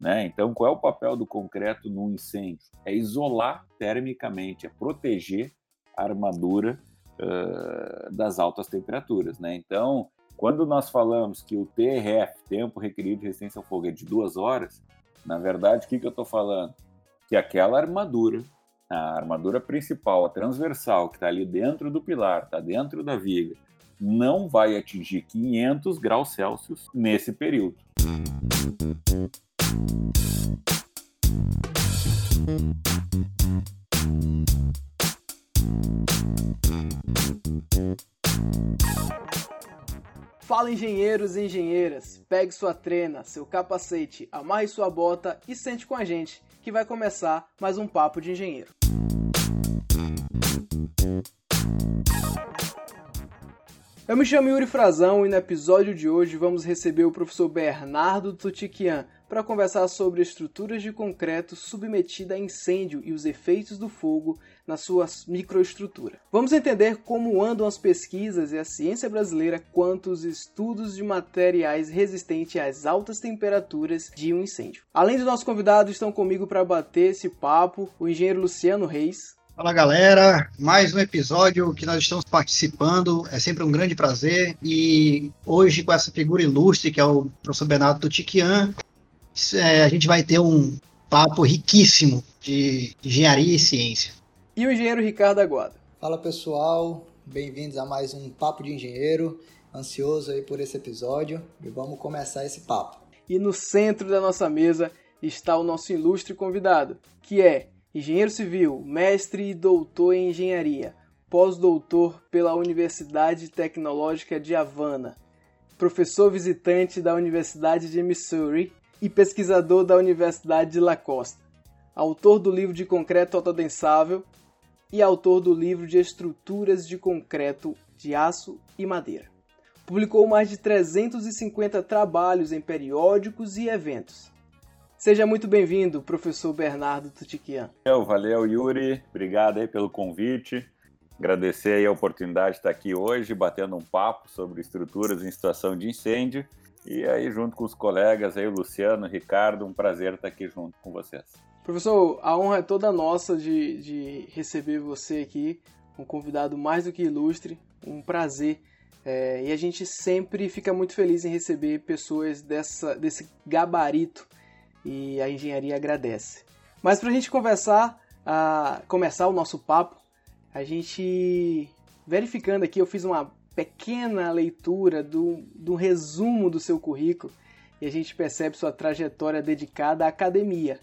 Né? Então, qual é o papel do concreto num incêndio? É isolar termicamente, é proteger a armadura uh, das altas temperaturas. Né? Então, quando nós falamos que o TRF, tempo requerido de resistência ao fogo, é de duas horas, na verdade, o que, que eu estou falando? Que aquela armadura, a armadura principal, a transversal, que está ali dentro do pilar, está dentro da viga, não vai atingir 500 graus Celsius nesse período. Fala engenheiros e engenheiras, pegue sua trena, seu capacete, amarre sua bota e sente com a gente, que vai começar mais um papo de engenheiro. Eu me chamo Yuri Frazão e no episódio de hoje vamos receber o professor Bernardo Tutiquian para conversar sobre estruturas de concreto submetida a incêndio e os efeitos do fogo na sua microestrutura. Vamos entender como andam as pesquisas e a ciência brasileira quanto aos estudos de materiais resistentes às altas temperaturas de um incêndio. Além do nosso convidado, estão comigo para bater esse papo o engenheiro Luciano Reis, Fala galera, mais um episódio que nós estamos participando, é sempre um grande prazer e hoje com essa figura ilustre que é o professor Bernardo Tutiquian, é, a gente vai ter um papo riquíssimo de engenharia e ciência. E o engenheiro Ricardo Aguada. Fala pessoal, bem-vindos a mais um Papo de Engenheiro, ansioso aí por esse episódio e vamos começar esse papo. E no centro da nossa mesa está o nosso ilustre convidado, que é engenheiro civil, mestre e doutor em engenharia, pós-doutor pela Universidade Tecnológica de Havana, professor visitante da Universidade de Missouri e pesquisador da Universidade de La Costa, autor do livro de concreto autodensável e autor do livro de estruturas de concreto de aço e madeira. Publicou mais de 350 trabalhos em periódicos e eventos Seja muito bem-vindo, professor Bernardo Tutiquian. Valeu, Yuri. Obrigado aí pelo convite. Agradecer aí a oportunidade de estar aqui hoje, batendo um papo sobre estruturas em situação de incêndio. E aí, junto com os colegas aí, o Luciano, o Ricardo, um prazer estar aqui junto com vocês. Professor, a honra é toda nossa de, de receber você aqui, um convidado mais do que ilustre, um prazer. É, e a gente sempre fica muito feliz em receber pessoas dessa, desse gabarito e a engenharia agradece. Mas para a gente conversar, a começar o nosso papo, a gente verificando aqui, eu fiz uma pequena leitura do, do resumo do seu currículo e a gente percebe sua trajetória dedicada à academia.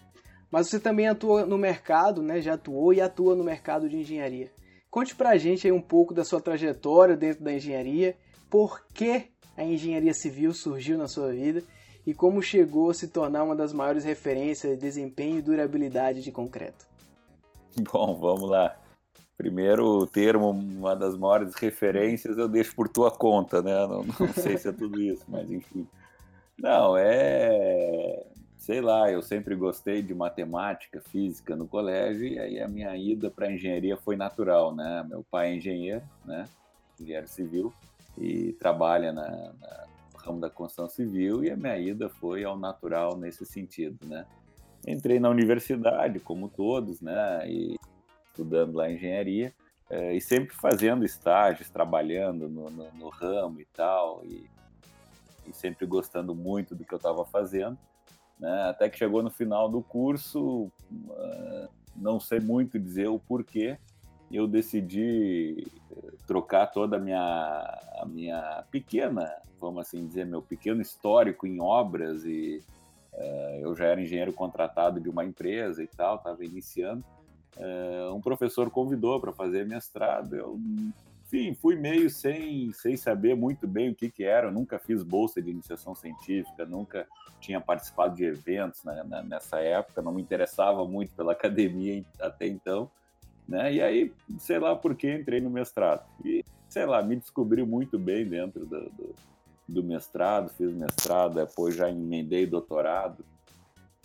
Mas você também atua no mercado, né? Já atuou e atua no mercado de engenharia. Conte pra gente aí um pouco da sua trajetória dentro da engenharia, por que a engenharia civil surgiu na sua vida e como chegou a se tornar uma das maiores referências de desempenho e durabilidade de concreto? Bom, vamos lá. Primeiro termo, uma das maiores referências, eu deixo por tua conta, né? Não, não sei se é tudo isso, mas enfim. Não, é. Sei lá, eu sempre gostei de matemática, física no colégio, e aí a minha ida para engenharia foi natural, né? Meu pai é engenheiro, né? Engenheiro civil, e trabalha na, na ramo da construção civil e a minha ida foi ao natural nesse sentido, né? Entrei na universidade, como todos, né? E estudando lá engenharia é, e sempre fazendo estágios, trabalhando no, no, no ramo e tal, e, e, sempre gostando muito do que eu estava fazendo, né? Até que chegou no final do curso, uh, não sei muito dizer o porquê, eu decidi eh, trocar toda a minha, a minha pequena, vamos assim dizer, meu pequeno histórico em obras e uh, eu já era engenheiro contratado de uma empresa e tal, estava iniciando. Uh, um professor convidou para fazer mestrado, eu, enfim, fui meio sem, sem saber muito bem o que que era, eu nunca fiz bolsa de iniciação científica, nunca tinha participado de eventos né, nessa época, não me interessava muito pela academia até então, né? E aí, sei lá por que entrei no mestrado. E, sei lá, me descobri muito bem dentro do, do, do mestrado, fiz mestrado, depois já emendei doutorado.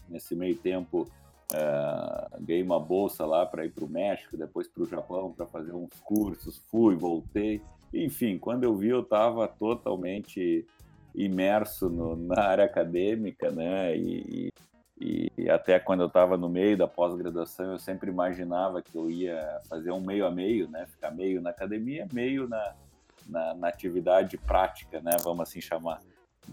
Nesse meio tempo, é, ganhei uma bolsa lá para ir para o México, depois para o Japão para fazer uns cursos, fui, voltei. Enfim, quando eu vi, eu estava totalmente imerso no, na área acadêmica, né? E, E até quando eu estava no meio da pós-graduação, eu sempre imaginava que eu ia fazer um meio a meio, né? Ficar meio na academia, meio na, na, na atividade prática, né? Vamos assim chamar.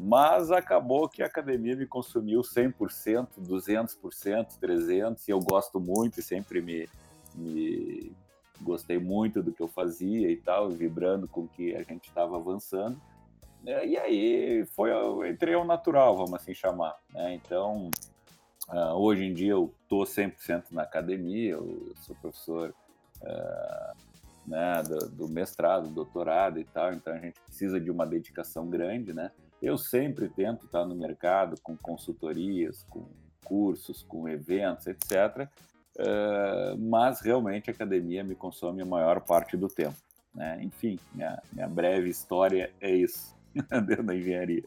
Mas acabou que a academia me consumiu 100%, 200%, 300%, e eu gosto muito e sempre me, me gostei muito do que eu fazia e tal, vibrando com que a gente estava avançando. E aí foi, eu entrei ao natural, vamos assim chamar. Né? Então, Uh, hoje em dia eu estou 100% na academia, eu sou professor uh, né, do, do, mestrado, doutorado e tal, então a gente precisa de uma dedicação grande, né? Eu sempre tento estar no mercado com consultorias, com cursos, com eventos, etc. Uh, mas realmente a academia me consome a maior parte do tempo. Né? Enfim, minha, minha breve história é isso dentro da engenharia.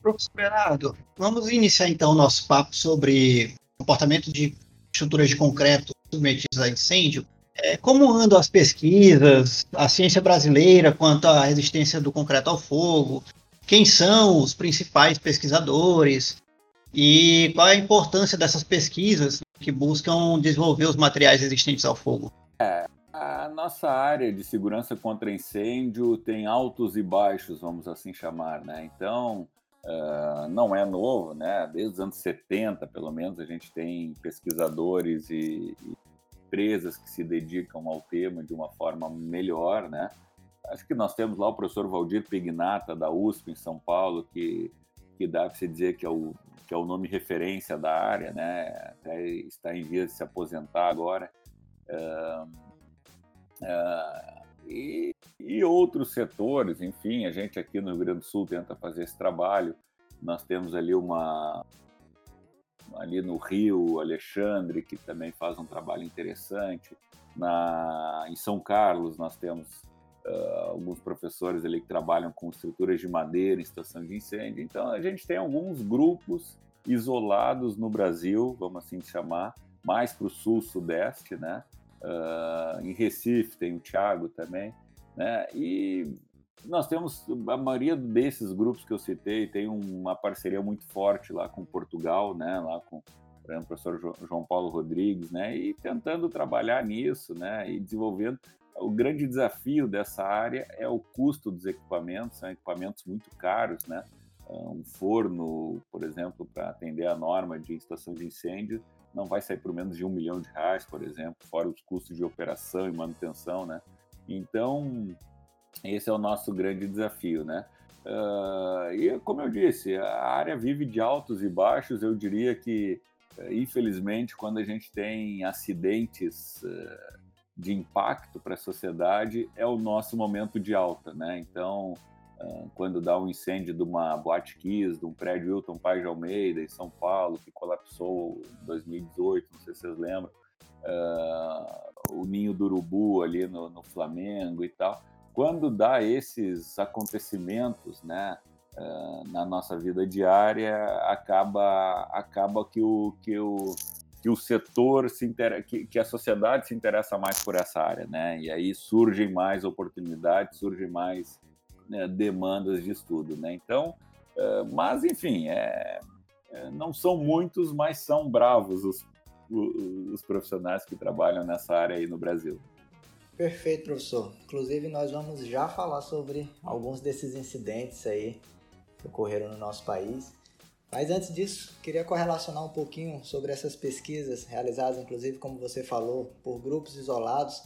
Professor Bernardo, vamos iniciar então o nosso papo sobre comportamento de estruturas de concreto submetidas a incêndio. É, como andam as pesquisas, a ciência brasileira quanto à resistência do concreto ao fogo? Quem são os principais pesquisadores? E qual é a importância dessas pesquisas que buscam desenvolver os materiais resistentes ao fogo? É, a nossa área de segurança contra incêndio tem altos e baixos, vamos assim chamar, né? Então, Uh, não é novo, né? Desde os anos 70, pelo menos, a gente tem pesquisadores e, e, empresas que se dedicam ao tema de uma forma melhor, né? Acho que nós temos lá o professor Valdir Pignata, da USP, em São Paulo, que, que dá para se dizer que é, o, que é o nome referência da área, né? Até está em via de se aposentar agora. Uh, uh, e, e outros setores, enfim, a gente aqui no Rio Grande do Sul tenta fazer esse trabalho. Nós temos ali uma ali no Rio, Alexandre, que também faz um trabalho interessante. Na, em São Carlos, nós temos uh, alguns professores ali que trabalham com estruturas de madeira em estação de incêndio. Então, a gente tem alguns grupos isolados no Brasil, vamos assim chamar, mais para o sul-sudeste, né? Uh, em Recife tem o Thiago também, né? E nós temos a maioria desses grupos que eu citei tem uma parceria muito forte lá com Portugal, né? Lá com por exemplo, o professor João Paulo Rodrigues, né? E tentando trabalhar nisso, né? E desenvolvendo. O grande desafio dessa área é o custo dos equipamentos, são equipamentos muito caros, né? Um forno, por exemplo, para atender a norma de estação de incêndio, não vai sair por menos de um milhão de reais, por exemplo, fora os custos de operação e manutenção, né? Então, esse é o nosso grande desafio, né? Uh, e como eu disse, a área vive de altos e baixos. Eu diria que, uh, infelizmente, quando a gente tem acidentes uh, de impacto para a sociedade, é o nosso momento de alta, né? Então, quando dá um incêndio de uma Boate Kiss, de um prédio Wilton Paz de Almeida, em São Paulo, que colapsou em 2018, não sei se vocês lembram, uh, o Ninho do Urubu ali no, no, Flamengo e tal. Quando dá esses acontecimentos, né, uh, na nossa vida diária, acaba, acaba que o, que o, que o setor se inter... que, que a sociedade se interessa mais por essa área, né? E aí surgem mais oportunidades, surgem mais né, demandas de estudo, né? Então, uh, mas enfim, é, é, não são muitos, mas são bravos os, os, profissionais que trabalham nessa área aí no Brasil. Perfeito, professor. Inclusive, nós vamos já falar sobre alguns desses incidentes aí que ocorreram no nosso país. Mas antes disso, queria correlacionar um pouquinho sobre essas pesquisas realizadas, inclusive, como você falou, por grupos isolados,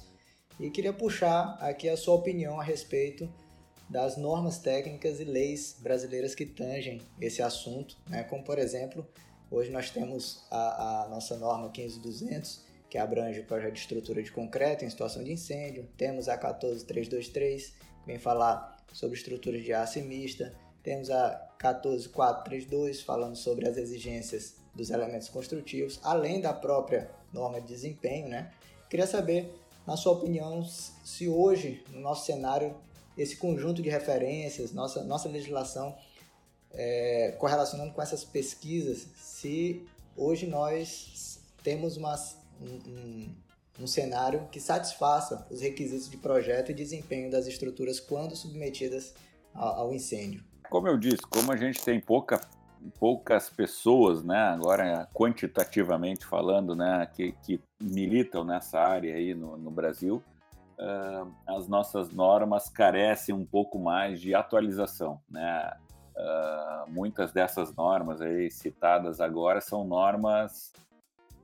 e queria puxar aqui a sua opinião a respeito das normas técnicas e leis brasileiras que tangem esse assunto, né? como por exemplo, hoje nós temos a, a nossa norma 15200, que abrange o projeto de estrutura de concreto em situação de incêndio, temos a 14323, que vem falar sobre estruturas de aço mista, temos a 14432, falando sobre as exigências dos elementos construtivos, além da própria norma de desempenho, né? Queria saber, na sua opinião, se hoje, no nosso cenário, esse conjunto de referências, nossa, nossa legislação, é, correlacionando com essas pesquisas, se hoje nós temos uma, um, um, cenário que satisfaça os requisitos de projeto e desempenho das estruturas quando submetidas ao, ao incêndio. Como eu disse, como a gente tem pouca poucas pessoas, né, agora quantitativamente falando, né, que, que militam nessa área aí no, no Brasil, uh, as nossas normas carecem um pouco mais de atualização, né? Uh, muitas dessas normas aí citadas agora são normas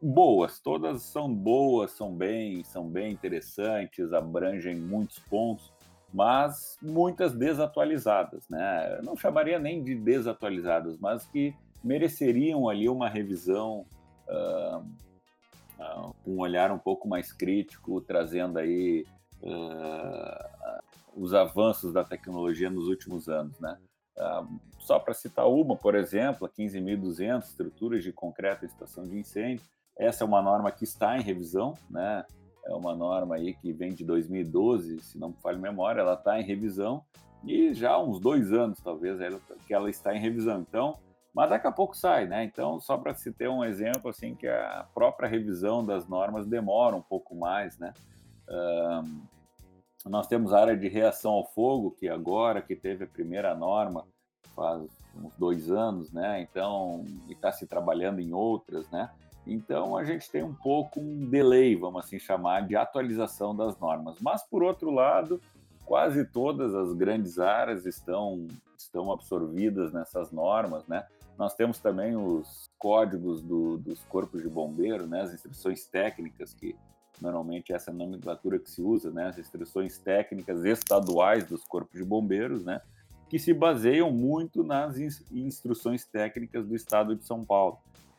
boas, todas são boas, são bem, são bem interessantes, abrangem muitos pontos, mas muitas desatualizadas, né? Eu não chamaria nem de desatualizadas, mas que mereceriam ali uma revisão uh, uh, um olhar um pouco mais crítico, trazendo aí uh, os avanços da tecnologia nos últimos anos, né? só para citar uma, por exemplo, a 15.200 estruturas de concreto em estação de incêndio, essa é uma norma que está em revisão, né? É uma norma aí que vem de 2012, se não me falha a memória, ela está em revisão e já há uns dois anos, talvez, que ela está em revisão. Então, mas daqui a pouco sai, né? Então, só para se ter um exemplo, assim, que a própria revisão das normas demora um pouco mais, né? Um, nós temos a área de reação ao fogo, que agora que teve a primeira norma, faz uns dois anos, né? Então, e está se trabalhando em outras, né? Então a gente tem um pouco um delay, vamos assim chamar, de atualização das normas. Mas por outro lado, quase todas as grandes áreas estão estão absorvidas nessas normas, né? Nós temos também os códigos do, dos corpos de bombeiro, né? As instruções técnicas que normalmente essa é nomenclatura que se usa, né? As instruções técnicas estaduais dos corpos de bombeiros, né? Que se baseiam muito nas instruções técnicas do Estado de São Paulo.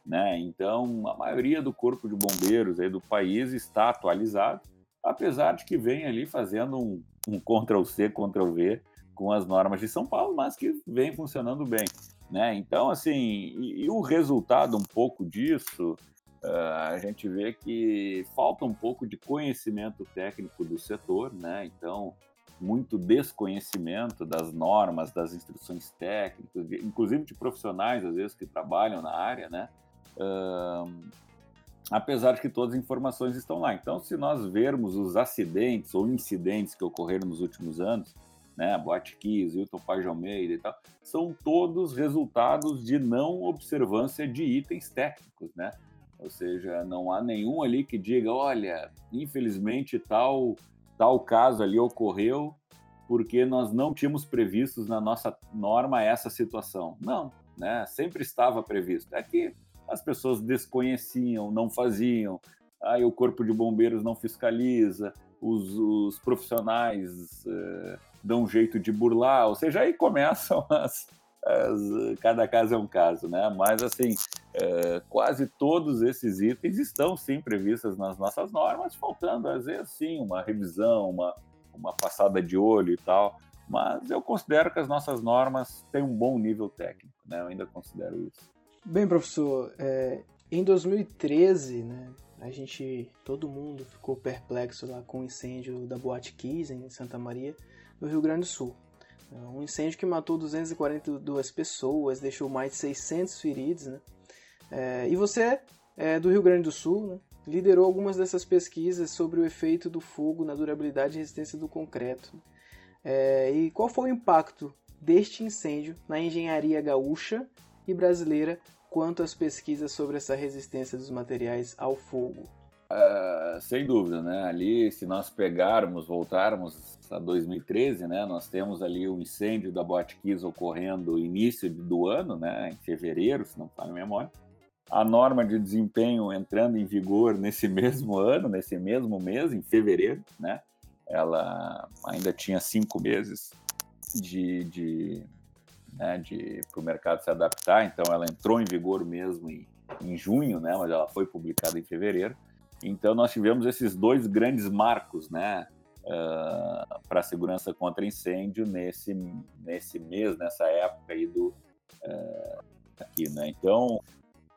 Né? Então, a maioria do corpo de bombeiros aí do país está atualizado, apesar de que vem ali fazendo um, um Ctrl-C, Ctrl-V com as normas de São Paulo, mas que vem funcionando bem. Né? Então, assim, e, e o resultado um pouco disso, uh, a gente vê que falta um pouco de conhecimento técnico do setor, né? Então, muito desconhecimento das normas, das instruções técnicas, inclusive de profissionais, às vezes, que trabalham na área, né? Apesar de que todas as informações estão lá. Então, se nós vermos os acidentes ou incidentes que ocorreram nos últimos anos, né, Boate Kiss, Hilton Paz de Almeida e tal, são todos resultados de não observância de itens técnicos, né? Ou seja, não há nenhum ali que diga, olha, infelizmente tal tal caso ali ocorreu porque nós não tínhamos previstos na nossa norma essa situação. Não, né? Sempre estava previsto. É que as pessoas desconheciam, não faziam, aí o corpo de bombeiros não fiscaliza, os, os profissionais uh, dão um jeito de burlar, ou seja, aí começam as, as, cada caso é um caso, né? Mas assim, uh, quase todos esses itens estão sim previstos nas nossas normas, faltando às vezes sim uma revisão, uma, uma passada de olho e tal. Mas eu considero que as nossas normas têm um bom nível técnico, né? Eu ainda considero isso. Bem, professor, é, em 2013, né, a gente, todo mundo ficou perplexo lá com o incêndio da Boate Kiss em Santa Maria, no Rio Grande do Sul. É, um incêndio que matou 242 pessoas, deixou mais de 600 feridos, né? É, e você, é, do Rio Grande do Sul, né, liderou algumas dessas pesquisas sobre o efeito do fogo na durabilidade e resistência do concreto. É, e qual foi o impacto deste incêndio na engenharia gaúcha e brasileira quanto às pesquisas sobre essa resistência dos materiais ao fogo? Uh, sem dúvida, né? Ali, se nós pegarmos, voltarmos a 2013, né? Nós temos ali o incêndio da Botkiss ocorrendo no início do ano, né? Em fevereiro, se não falha a memória. A norma de desempenho entrando em vigor nesse mesmo ano, nesse mesmo mês, em fevereiro, né? Ela ainda tinha cinco meses de, de né, para o mercado se adaptar. Então, ela entrou em vigor mesmo em, em junho, né, mas ela foi publicada em fevereiro. Então, nós tivemos esses dois grandes marcos, né, uh, para a segurança contra incêndio nesse nesse mês, nessa época aí do uh, aqui, né. Então,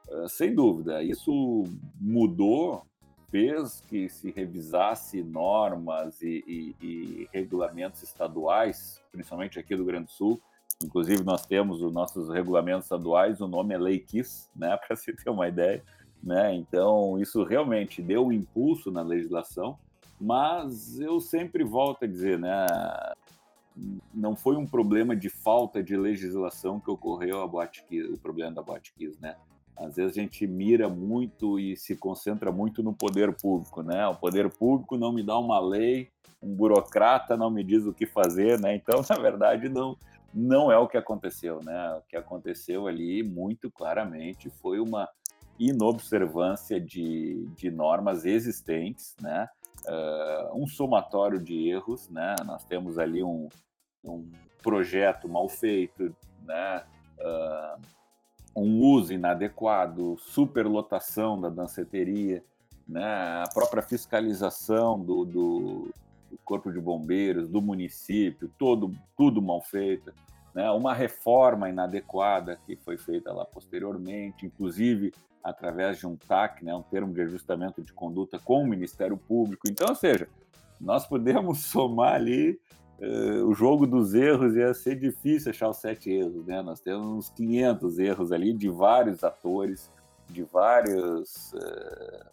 uh, sem dúvida, isso mudou fez que se revisasse normas e, e, e, regulamentos estaduais, principalmente aqui do Grande Sul, Inclusive, nós temos os nossos regulamentos estaduais, o nome é Lei Kiss, né, para se ter uma ideia. Né? Então, isso realmente deu um impulso na legislação, mas eu sempre volto a dizer, né, não foi um problema de falta de legislação que ocorreu a Boate o problema da Boate né? Às vezes a gente mira muito e se concentra muito no poder público, né? O poder público não me dá uma lei, um burocrata não me diz o que fazer, né? Então, na verdade, não não é o que aconteceu, né? O que aconteceu ali, muito claramente, foi uma inobservância de, de normas existentes, né? Uh, um somatório de erros, né? Nós temos ali um, um projeto mal feito, né? Uh, um uso inadequado, superlotação da danceteria, né? A própria fiscalização do, do, corpo de bombeiros, do município, todo, tudo mal feito. Né? Uma reforma inadequada que foi feita lá posteriormente, inclusive através de um TAC, né? um termo de ajustamento de conduta com o Ministério Público. Então, ou seja, nós podemos somar ali uh, o jogo dos erros, ia ser difícil achar os sete erros. Né? Nós temos uns 500 erros ali de vários atores, de várias uh,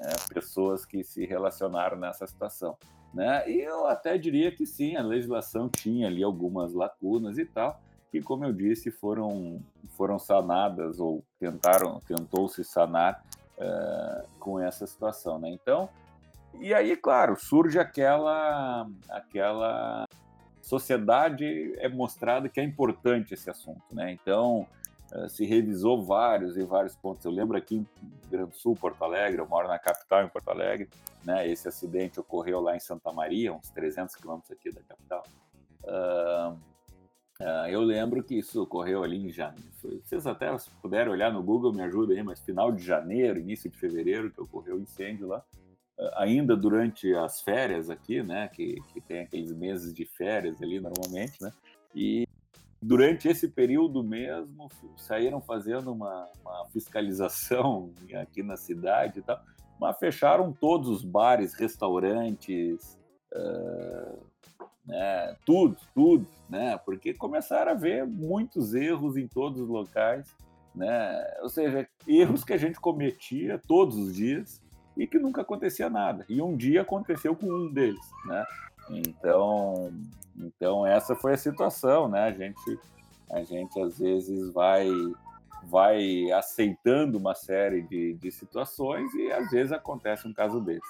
uh, pessoas que se relacionaram nessa situação. Né? E eu até diria que sim, a legislação tinha ali algumas lacunas e tal, que, como eu disse, foram, foram sanadas ou tentaram, tentou-se sanar uh, com essa situação. Né? Então, e aí, claro, surge aquela, aquela sociedade é mostrada que é importante esse assunto, né? Então, se revisou vários e vários pontos. Eu lembro aqui em Grande Sul, Porto Alegre, eu moro na capital, em Porto Alegre, né? Esse acidente ocorreu lá em Santa Maria, uns 300 quilômetros aqui da capital. Uh, uh, eu lembro que isso ocorreu ali em janeiro. Vocês até se puderem olhar no Google, me ajuda aí, mas final de janeiro, início de fevereiro, que ocorreu o incêndio lá. Uh, ainda durante as férias aqui, né? Que, que tem aqueles meses de férias ali normalmente, né? E durante esse período mesmo, saíram fazendo uma, uma, fiscalização aqui na cidade e tal, mas fecharam todos os bares, restaurantes, uh, né, tudo, tudo, né, porque começaram a ver muitos erros em todos os locais, né, ou seja, erros que a gente cometia todos os dias e que nunca acontecia nada. E um dia aconteceu com um deles, né? Então, então essa foi a situação, né? A gente, a gente às vezes vai vai aceitando uma série de, de situações e às vezes acontece um caso desse.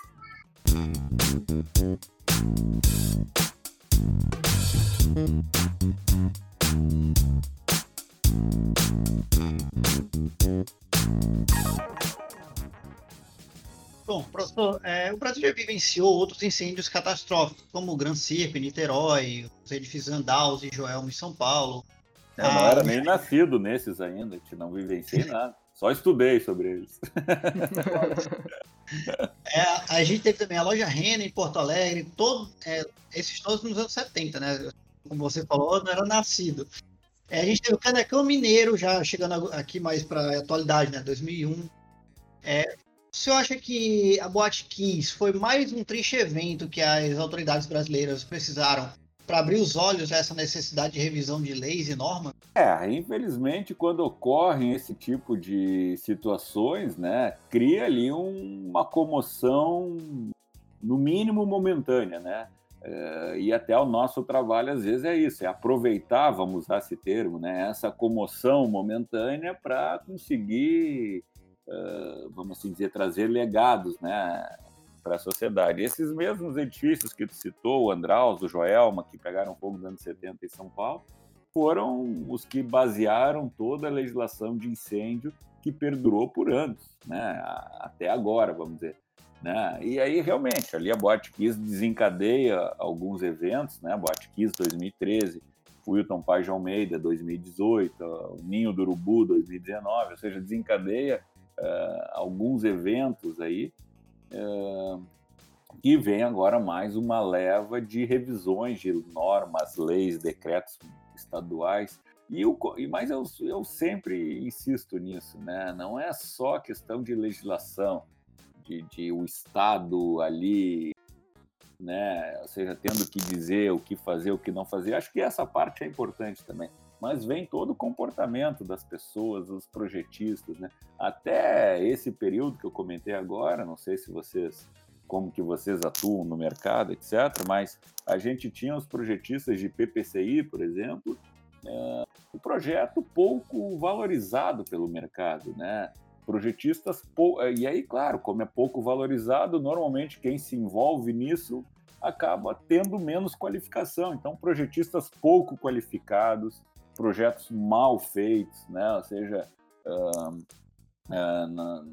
Bom, professor, é, o Brasil já vivenciou outros incêndios catastróficos, como o Gran Circo em Niterói, os edifícios Andaus e Joelma em São Paulo. Eu não ah, era nem nascido nesses ainda, que não vivenciei nada. Só estudei sobre eles. é, a gente teve também a loja Rena em Porto Alegre, todo, é, esses todos nos anos 70, né? Como você falou, não era nascido. É, a gente teve o Canecão Mineiro, já chegando aqui mais para a atualidade, né? 2001. É, o senhor acha que a Boate Kiss foi mais um triste evento que as autoridades brasileiras precisaram para abrir os olhos a essa necessidade de revisão de leis e normas? É, infelizmente, quando ocorrem esse tipo de situações, né, cria ali um, uma comoção, no mínimo momentânea, né? É, e até o nosso trabalho, às vezes, é isso, é aproveitar, vamos usar esse termo, né, essa comoção momentânea para conseguir vamos assim dizer, trazer legados né, para a sociedade. Esses mesmos edifícios que tu citou, o Andraus, o Joelma, que pegaram fogo nos anos 70 em São Paulo, foram os que basearam toda a legislação de incêndio que perdurou por anos, né, até agora, vamos dizer. Né? E aí, realmente, ali a Boate Kiss desencadeia alguns eventos, né? Boate Kiss 2013, Wilton Paz de Almeida 2018, o Ninho do Urubu 2019, ou seja, desencadeia uh, alguns eventos aí, uh, e vem agora mais uma leva de revisões de normas, leis, decretos estaduais. E, o, e mas eu, eu sempre insisto nisso, né? Não é só questão de legislação, de, de o Estado ali né? Ou seja, tendo que dizer o que fazer, o que não fazer. Acho que essa parte é importante também mas vem todo o comportamento das pessoas, dos projetistas, né? Até esse período que eu comentei agora, não sei se vocês como que vocês atuam no mercado, etc. Mas a gente tinha os projetistas de PPCI, por exemplo, é, um projeto pouco valorizado pelo mercado, né? Projetistas, e aí, claro, como é pouco valorizado, normalmente quem se envolve nisso acaba tendo menos qualificação. Então, projetistas pouco qualificados, projetos mal feitos, né? Ou seja, uh, uh, na,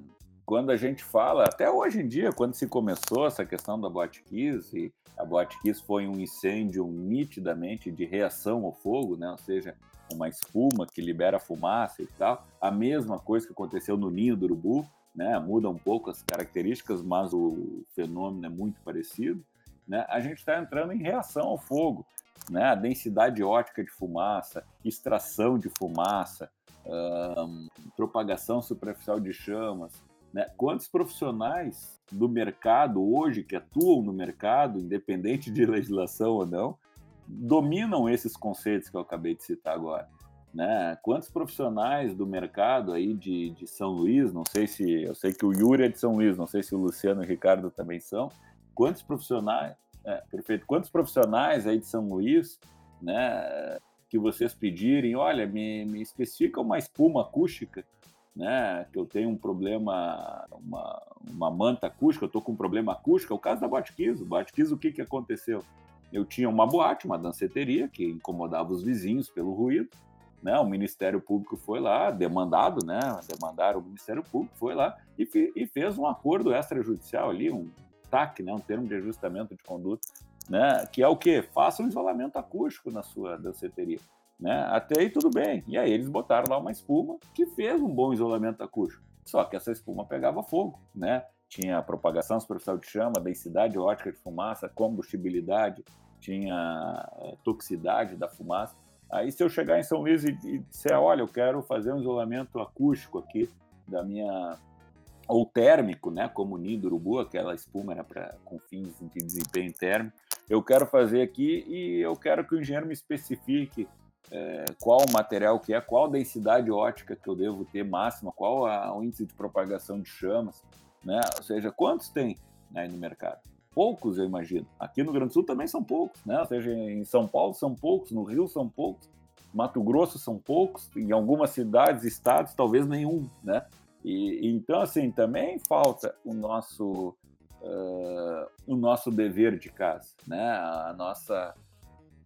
quando a gente fala, até hoje em dia, quando se começou essa questão da Botkiss, e a Botkiss foi um incêndio nitidamente de reação ao fogo, né? Ou seja, uma espuma que libera fumaça e tal. A mesma coisa que aconteceu no ninho do urubu, né? Muda um pouco as características, mas o fenômeno é muito parecido. Né? A gente está entrando em reação ao fogo, né? A densidade ótica de fumaça, extração de fumaça, propagação superficial de chamas, né? Quantos profissionais do mercado hoje que atuam no mercado, independente de legislação ou não, dominam esses conceitos que eu acabei de citar agora? Né? Quantos profissionais do mercado aí de, de São Luís, não sei se eu sei que o Yuri é de São Luís, não sei se o Luciano e o Ricardo também são. Quantos profissionais, é, perfeito? Quantos profissionais aí de São Luís, né, que vocês pedirem, olha, me, me especifica uma espuma acústica né, que eu tenho um problema, uma, uma manta acústica, eu estou com um problema acústico, é o caso da Botkiss. O o que, que aconteceu? Eu tinha uma boate, uma danceteria, que incomodava os vizinhos pelo ruído, né, o Ministério Público foi lá, demandado, né, demandaram o Ministério Público, foi lá e, e fez um acordo extrajudicial ali, um TAC, né, um termo de ajustamento de conduta, né, que é o quê? Faça um isolamento acústico na sua danceteria. Né? Até aí tudo bem. E aí eles botaram lá uma espuma que fez um bom isolamento acústico. Só que essa espuma pegava fogo, né? Tinha propagação superficial de chama, densidade ótica de fumaça, combustibilidade, tinha é, toxicidade da fumaça. Aí se eu chegar em São Luís e, e disser, olha, eu quero fazer um isolamento acústico aqui da minha ou térmico, né, como o ninho do urubu, aquela espuma era para com fins de desempenho térmico. Eu quero fazer aqui e eu quero que o engenheiro me especifique é, qual o material que é, qual a densidade ótica que eu devo ter máxima, qual a, o índice de propagação de chamas, né? Ou seja, quantos tem né, no mercado? Poucos, eu imagino. Aqui no Rio Grande do Sul também são poucos, né? Ou seja, em São Paulo são poucos, no Rio são poucos, Mato Grosso são poucos, em algumas cidades, estados, talvez nenhum, né? E, então, assim, também falta o nosso, uh, o nosso dever de casa, né? A nossa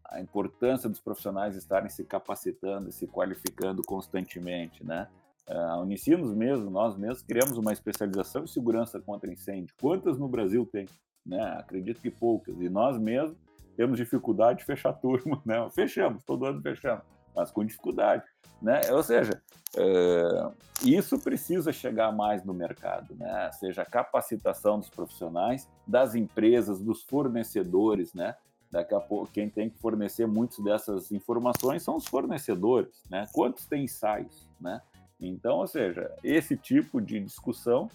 a importância dos profissionais estarem se capacitando se qualificando constantemente, né? A Unicinos mesmo, nós mesmos criamos uma especialização em segurança contra incêndio. Quantas no Brasil tem? Né? Acredito que poucas. E nós mesmos temos dificuldade de fechar turma, né? Fechamos, todo ano fechamos, mas com dificuldade, né? Ou seja, é, isso precisa chegar mais no mercado, né? Seja a capacitação dos profissionais, das empresas, dos fornecedores, né? Daqui a pouco, quem tem que fornecer muitas dessas informações são os fornecedores, né? Quantos têm ensaios, né? Então, ou seja, esse tipo de discussão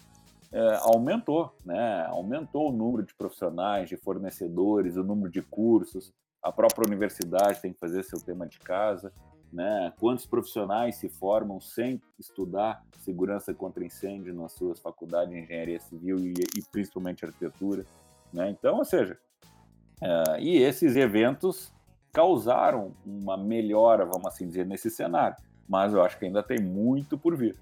é, aumentou, né? Aumentou o número de profissionais, de fornecedores, o número de cursos. A própria universidade tem que fazer seu tema de casa, né? Quantos profissionais se formam sem estudar segurança contra incêndio nas suas faculdades de engenharia civil e, e principalmente arquitetura, né? Então, ou seja, Uh, e esses eventos causaram uma melhora, vamos assim dizer, nesse cenário. Mas eu acho que ainda tem muito por vir.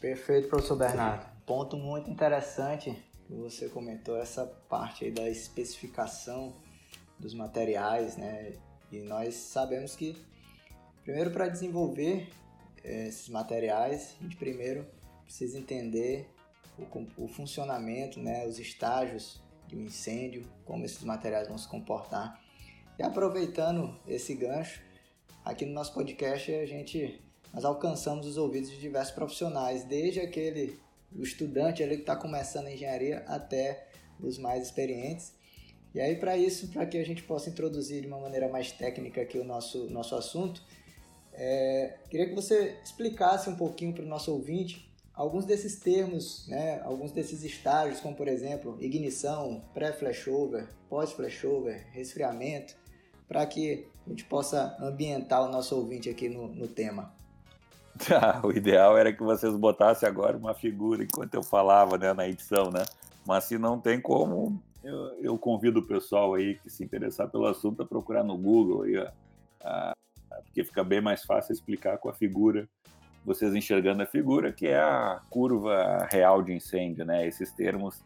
Perfeito, professor Bernardo. Ponto muito interessante que você comentou, essa parte aí da especificação dos materiais, né? E nós sabemos que, primeiro, para desenvolver eh, esses materiais, a gente primeiro precisa entender o, o funcionamento, né? Os estágios de um incêndio, como esses materiais vão se comportar. E aproveitando esse gancho, aqui no nosso podcast a gente nós alcançamos os ouvidos de diversos profissionais, desde aquele o estudante ali que está começando a engenharia até os mais experientes. E aí para isso, para que a gente possa introduzir de uma maneira mais técnica aqui o nosso nosso assunto, é, queria que você explicasse um pouquinho para o nosso ouvinte alguns desses termos, né, alguns desses estágios, como por exemplo ignição, pré-flashover, pós-flashover, resfriamento, para que a gente possa ambientar o nosso ouvinte aqui no, no tema. Ah, o ideal era que vocês botassem agora uma figura enquanto eu falava né, na edição, né? Mas se não tem como, eu, eu, convido o pessoal aí que se interessar pelo assunto a procurar no Google aí, a, porque fica bem mais fácil explicar com a figura, vocês enxergando a figura, que é a curva real de incêndio, né? Esses termos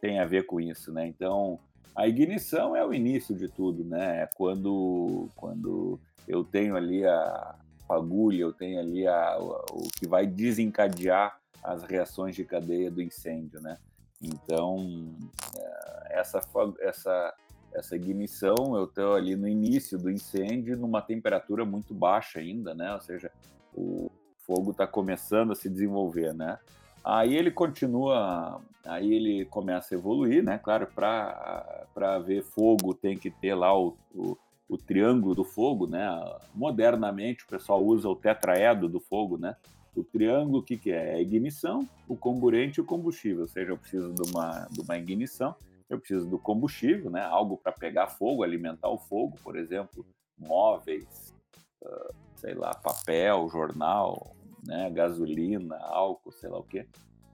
têm a ver com isso, né? Então, a ignição é o início de tudo, né? É quando, quando eu tenho ali a fagulha, eu tenho ali a, o, o que vai desencadear as reações de cadeia do incêndio, né? Então, é, essa, essa, essa ignição, eu estou ali no início do incêndio, numa temperatura muito baixa ainda, né? Ou seja, o fogo está começando a se desenvolver, né? Aí ele continua, aí ele começa a evoluir, né? Claro, para ver fogo tem que ter lá o, o, o, triângulo do fogo, né? Modernamente o pessoal usa o tetraedro do fogo, né? O triângulo, o que, que é? É a ignição, o comburente e o combustível. Ou seja, eu preciso de uma, de uma ignição, eu preciso do combustível, né? Algo para pegar fogo, alimentar o fogo, por exemplo, móveis, uh, sei lá, papel, jornal, né? Gasolina, álcool, sei lá o quê,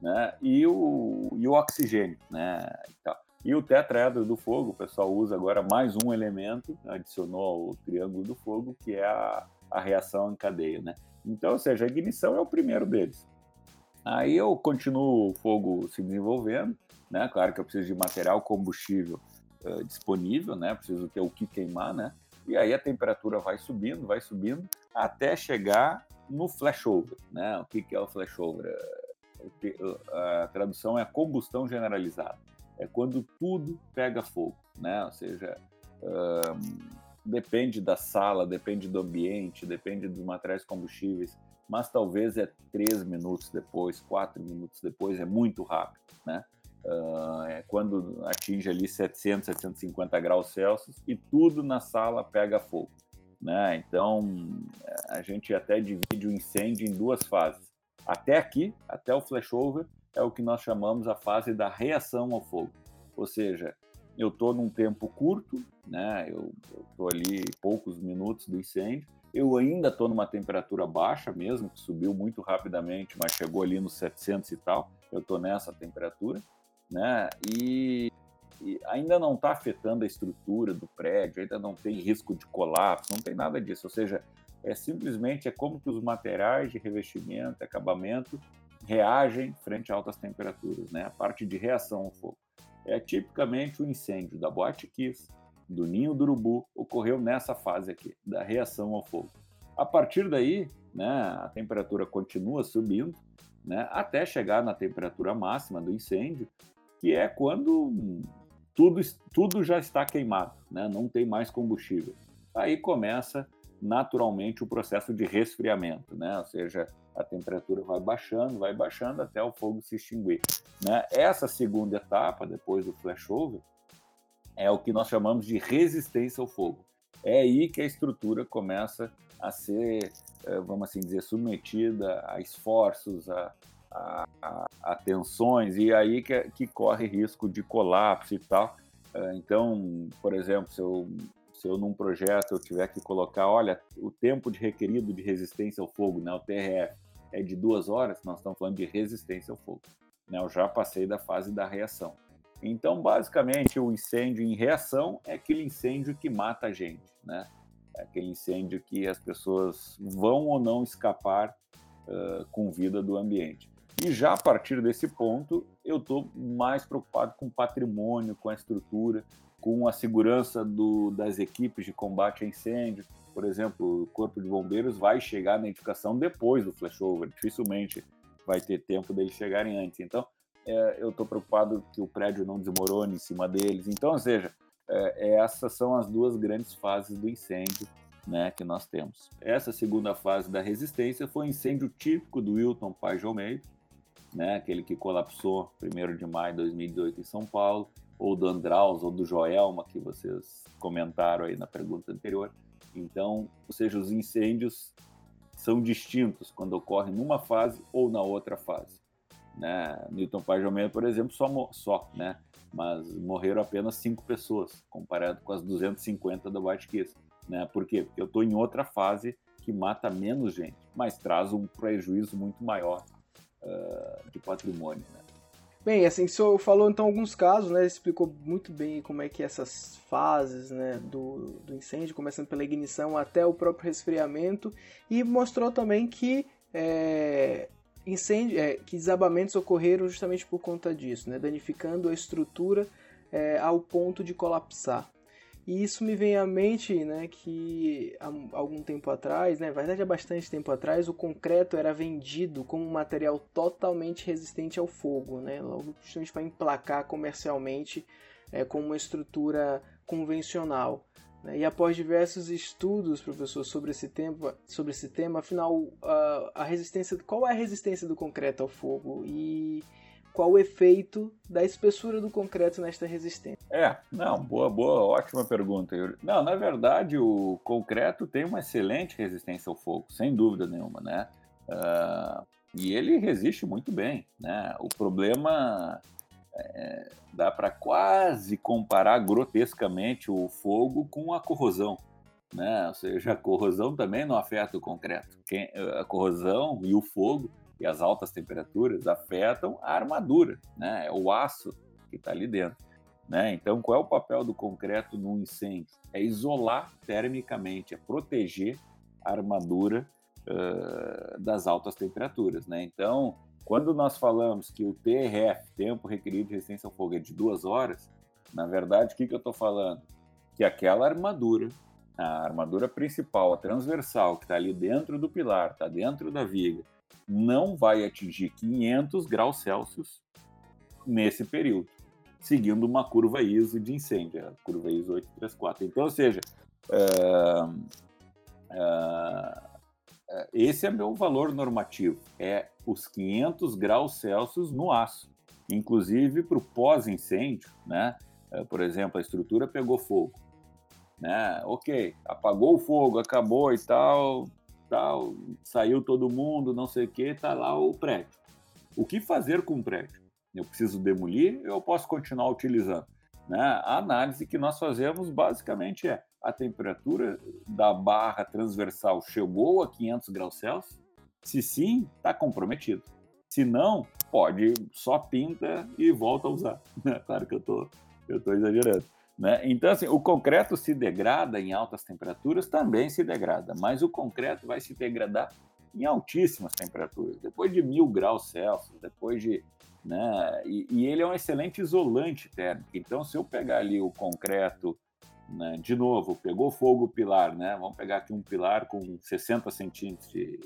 né? E o, e o oxigênio, né? Então, e o tetraedro do fogo, o pessoal usa agora mais um elemento, adicionou o triângulo do fogo, que é a, a reação em cadeia, né? Então, ou seja, a ignição é o primeiro deles. Aí eu continuo o fogo se desenvolvendo, né? Claro que eu preciso de material combustível uh, disponível, né? Preciso ter o que queimar, né? E aí a temperatura vai subindo, vai subindo, até chegar no flashover, né? O que, que é o flashover? A tradução é combustão generalizada. É quando tudo pega fogo, né? Ou seja, depende da sala, depende do ambiente, depende dos materiais combustíveis, mas talvez é três minutos depois, quatro minutos depois, é muito rápido, né? Uh, é quando atinge ali 700, 750 graus Celsius e tudo na sala pega fogo, né? Então a gente até divide o incêndio em duas fases. Até aqui, até o flashover, é o que nós chamamos a fase da reação ao fogo, ou seja, eu estou num tempo curto, né? Eu estou ali poucos minutos do incêndio. Eu ainda estou numa temperatura baixa mesmo, que subiu muito rapidamente, mas chegou ali nos 700 e tal. Eu estou nessa temperatura, né? E, e ainda não está afetando a estrutura do prédio, ainda não tem risco de colapso, não tem nada disso. Ou seja, é simplesmente é como que os materiais de revestimento, acabamento reagem frente a altas temperaturas, né? A parte de reação ao fogo é tipicamente o incêndio da Boate Kiss, do Ninho do Urubu, ocorreu nessa fase aqui, da reação ao fogo. A partir daí, né, a temperatura continua subindo, né, até chegar na temperatura máxima do incêndio, que é quando tudo, tudo já está queimado, né, não tem mais combustível. Aí começa naturalmente o processo de resfriamento, né, ou seja, a temperatura vai baixando, vai baixando até o fogo se extinguir. Né? Essa segunda etapa, depois do flashover, é o que nós chamamos de resistência ao fogo. É aí que a estrutura começa a ser, eh, vamos assim dizer, submetida a esforços, a, a, a, a tensões, e aí que, que corre risco de colapso e tal. Eh, então, por exemplo, se eu, se eu num projeto eu tiver que colocar, olha, o tempo de requerido de resistência ao fogo, né, o TRF, é de duas horas, nós estamos falando de resistência ao fogo. Né? Eu já passei da fase da reação. Então, basicamente, o incêndio em reação é aquele incêndio que mata a gente, né? É aquele incêndio que as pessoas vão ou não escapar uh, com vida do ambiente. E já a partir desse ponto, eu estou mais preocupado com o patrimônio, com a estrutura, com a segurança do, das equipes de combate a incêndio, por exemplo, o Corpo de Bombeiros vai chegar na edificação depois do flashover, dificilmente vai ter tempo deles chegarem antes. Então, é, eu estou preocupado que o prédio não desmorone em cima deles. Então, ou seja, é, é, essas são as duas grandes fases do incêndio né, que nós temos. Essa segunda fase da resistência foi o incêndio típico do Wilton Paz de né, aquele que colapsou 1 de maio de 2018 em São Paulo, ou do Andraus, ou do Joelma, que vocês comentaram aí na pergunta anterior. Então, ou seja, os incêndios são distintos quando ocorrem numa fase ou na outra fase. Né? Newton por exemplo, só, só né? mas morreram apenas cinco pessoas, comparado com as 250 da Kiss. Né? Por quê? Porque eu estou em outra fase que mata menos gente, mas traz um prejuízo muito maior uh, de patrimônio. Né? Bem, assim, o senhor falou então alguns casos, né? Explicou muito bem como é que essas fases, né, do, do incêndio, começando pela ignição até o próprio resfriamento, e mostrou também que é, incêndio, é, que desabamentos ocorreram justamente por conta disso, né, danificando a estrutura é, ao ponto de colapsar. E isso me vem à mente, né, que há algum tempo atrás, né, na verdade há bastante tempo atrás, o concreto era vendido como um material totalmente resistente ao fogo, né, justamente para emplacar comercialmente é, como uma estrutura convencional. Né. E após diversos estudos, professor, sobre esse tema, sobre esse tema, afinal, a, a resistência, qual é a resistência do concreto ao fogo? E qual o efeito da espessura do concreto nesta resistência? É, não, boa, boa, ótima pergunta, Yuri. Não, na verdade, o concreto tem uma excelente resistência ao fogo, sem dúvida nenhuma, né? Uh, e ele resiste muito bem, né? O problema é, dá para quase comparar grotescamente o fogo com a corrosão. Né? Ou seja, a corrosão também não afeta o concreto. Quem, a corrosão e o fogo e as altas temperaturas afetam a armadura, né? É o aço que está ali dentro. Né? Então, qual é o papel do concreto no incêndio? É isolar termicamente, é proteger a armadura uh, das altas temperaturas. Né? Então, quando nós falamos que o TRF, tempo requerido de resistência ao fogo, é de duas horas, na verdade, o que, que eu estou falando? Que aquela armadura, a armadura principal, a transversal, que está ali dentro do pilar, está dentro da viga, não vai atingir 500 graus Celsius nesse período, seguindo uma curva ISO de incêndio, a curva ISO 834. Então, ou seja, uh, uh, esse é meu valor normativo, é os 500 graus Celsius no aço, inclusive para o pós-incêndio, né? Por exemplo, a estrutura pegou fogo, né? Ok, apagou o fogo, acabou e tal, tal, saiu todo mundo, não sei o que, tá lá o prédio. O que fazer com o prédio? Eu preciso demolir eu posso continuar utilizando? Né? A análise que nós fazemos basicamente é a temperatura da barra transversal chegou a 500 graus Celsius? Se sim, está comprometido. Se não, pode só pinta e volta a usar. claro que eu tô, eu tô exagerando. Né? Então, assim, o concreto se degrada em altas temperaturas, também se degrada, mas o concreto vai se degradar em altíssimas temperaturas, depois de mil graus Celsius, depois de. Né? E, e, ele é um excelente isolante térmico. Então, se eu pegar ali o concreto, né, de novo, pegou fogo o pilar, né? vamos pegar aqui um pilar com 60 centímetros de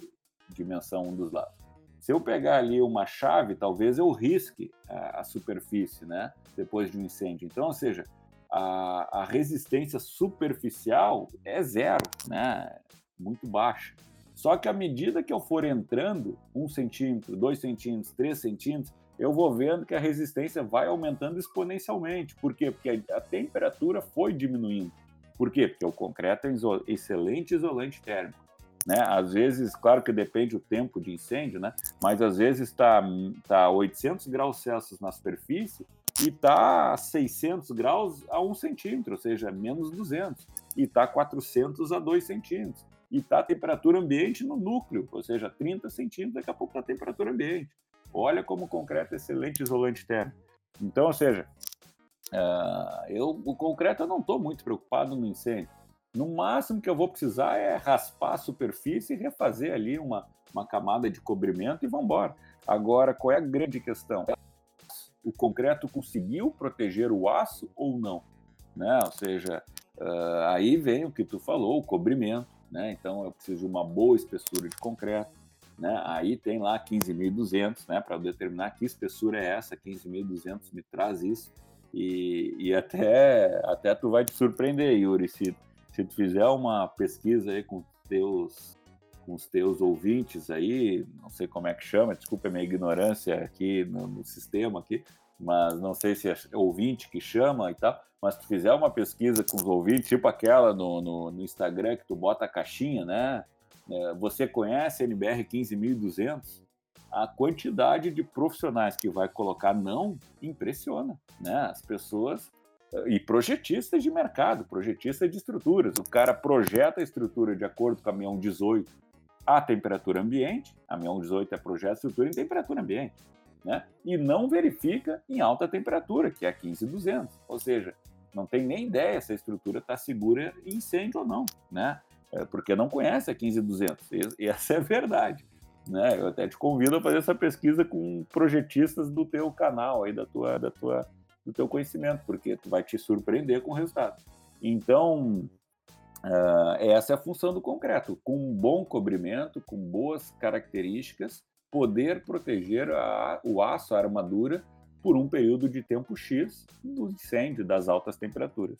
dimensão um dos lados. Se eu pegar ali uma chave, talvez eu risque a, a superfície, né? Depois de um incêndio. Então, ou seja, a, a resistência superficial é zero, né? Muito baixa. Só que à medida que eu for entrando um centímetro, dois centímetros, três centímetros, eu vou vendo que a resistência vai aumentando exponencialmente. Por quê? Porque a temperatura foi diminuindo. Por quê? Porque o concreto é um excelente isolante térmico. Né? Às vezes, claro que depende do tempo de incêndio, né? mas às vezes está tá 800 graus Celsius na superfície e está a 600 graus a 1 centímetro, ou seja, menos 200, e está 400 a 2 centímetros, e está a temperatura ambiente no núcleo, ou seja, 30 centímetros, daqui a pouco está a temperatura ambiente. Olha como o concreto é excelente isolante térmico. Então, ou seja, uh, eu, o concreto eu não estou muito preocupado no incêndio. No máximo que eu vou precisar é raspar a superfície e refazer ali uma, uma camada de cobrimento e vamos embora. Agora, qual é a grande questão? O concreto conseguiu proteger o aço ou não, né? Ou seja, uh, aí vem o que tu falou, o cobrimento, né? Então eu preciso de uma boa espessura de concreto, né? Aí tem lá 15.200, né? Para determinar que espessura é essa, 15.200 me traz isso e, e até até tu vai te surpreender, Yuri, se se tu fizer uma pesquisa aí com teus com os teus ouvintes aí, não sei como é que chama, desculpa a minha ignorância aqui no, no sistema aqui, mas não sei se é ouvinte que chama e tal, mas tu fizer uma pesquisa com os ouvintes, tipo aquela no, no, no Instagram que tu bota a caixinha, né? É, você conhece NBR 15200? A quantidade de profissionais que vai colocar não impressiona, né? As pessoas e projetistas de mercado, projetistas de estruturas. O cara projeta a estrutura de acordo com a MION 18 a temperatura ambiente, a MION 18 é projeto estrutura em temperatura ambiente. né? E não verifica em alta temperatura, que é 15200. Ou seja, não tem nem ideia se a estrutura está segura em incêndio ou não, né? É porque não conhece a 15200. E essa é a verdade. Né? Eu até te convido a fazer essa pesquisa com projetistas do teu canal, aí, da tua, da tua, do teu conhecimento, porque tu vai te surpreender com o resultado. Então, uh, essa é a função do concreto. Com um bom cobrimento, com boas características, poder proteger a, o aço, a armadura, por um período de tempo X do incêndio, das altas temperaturas.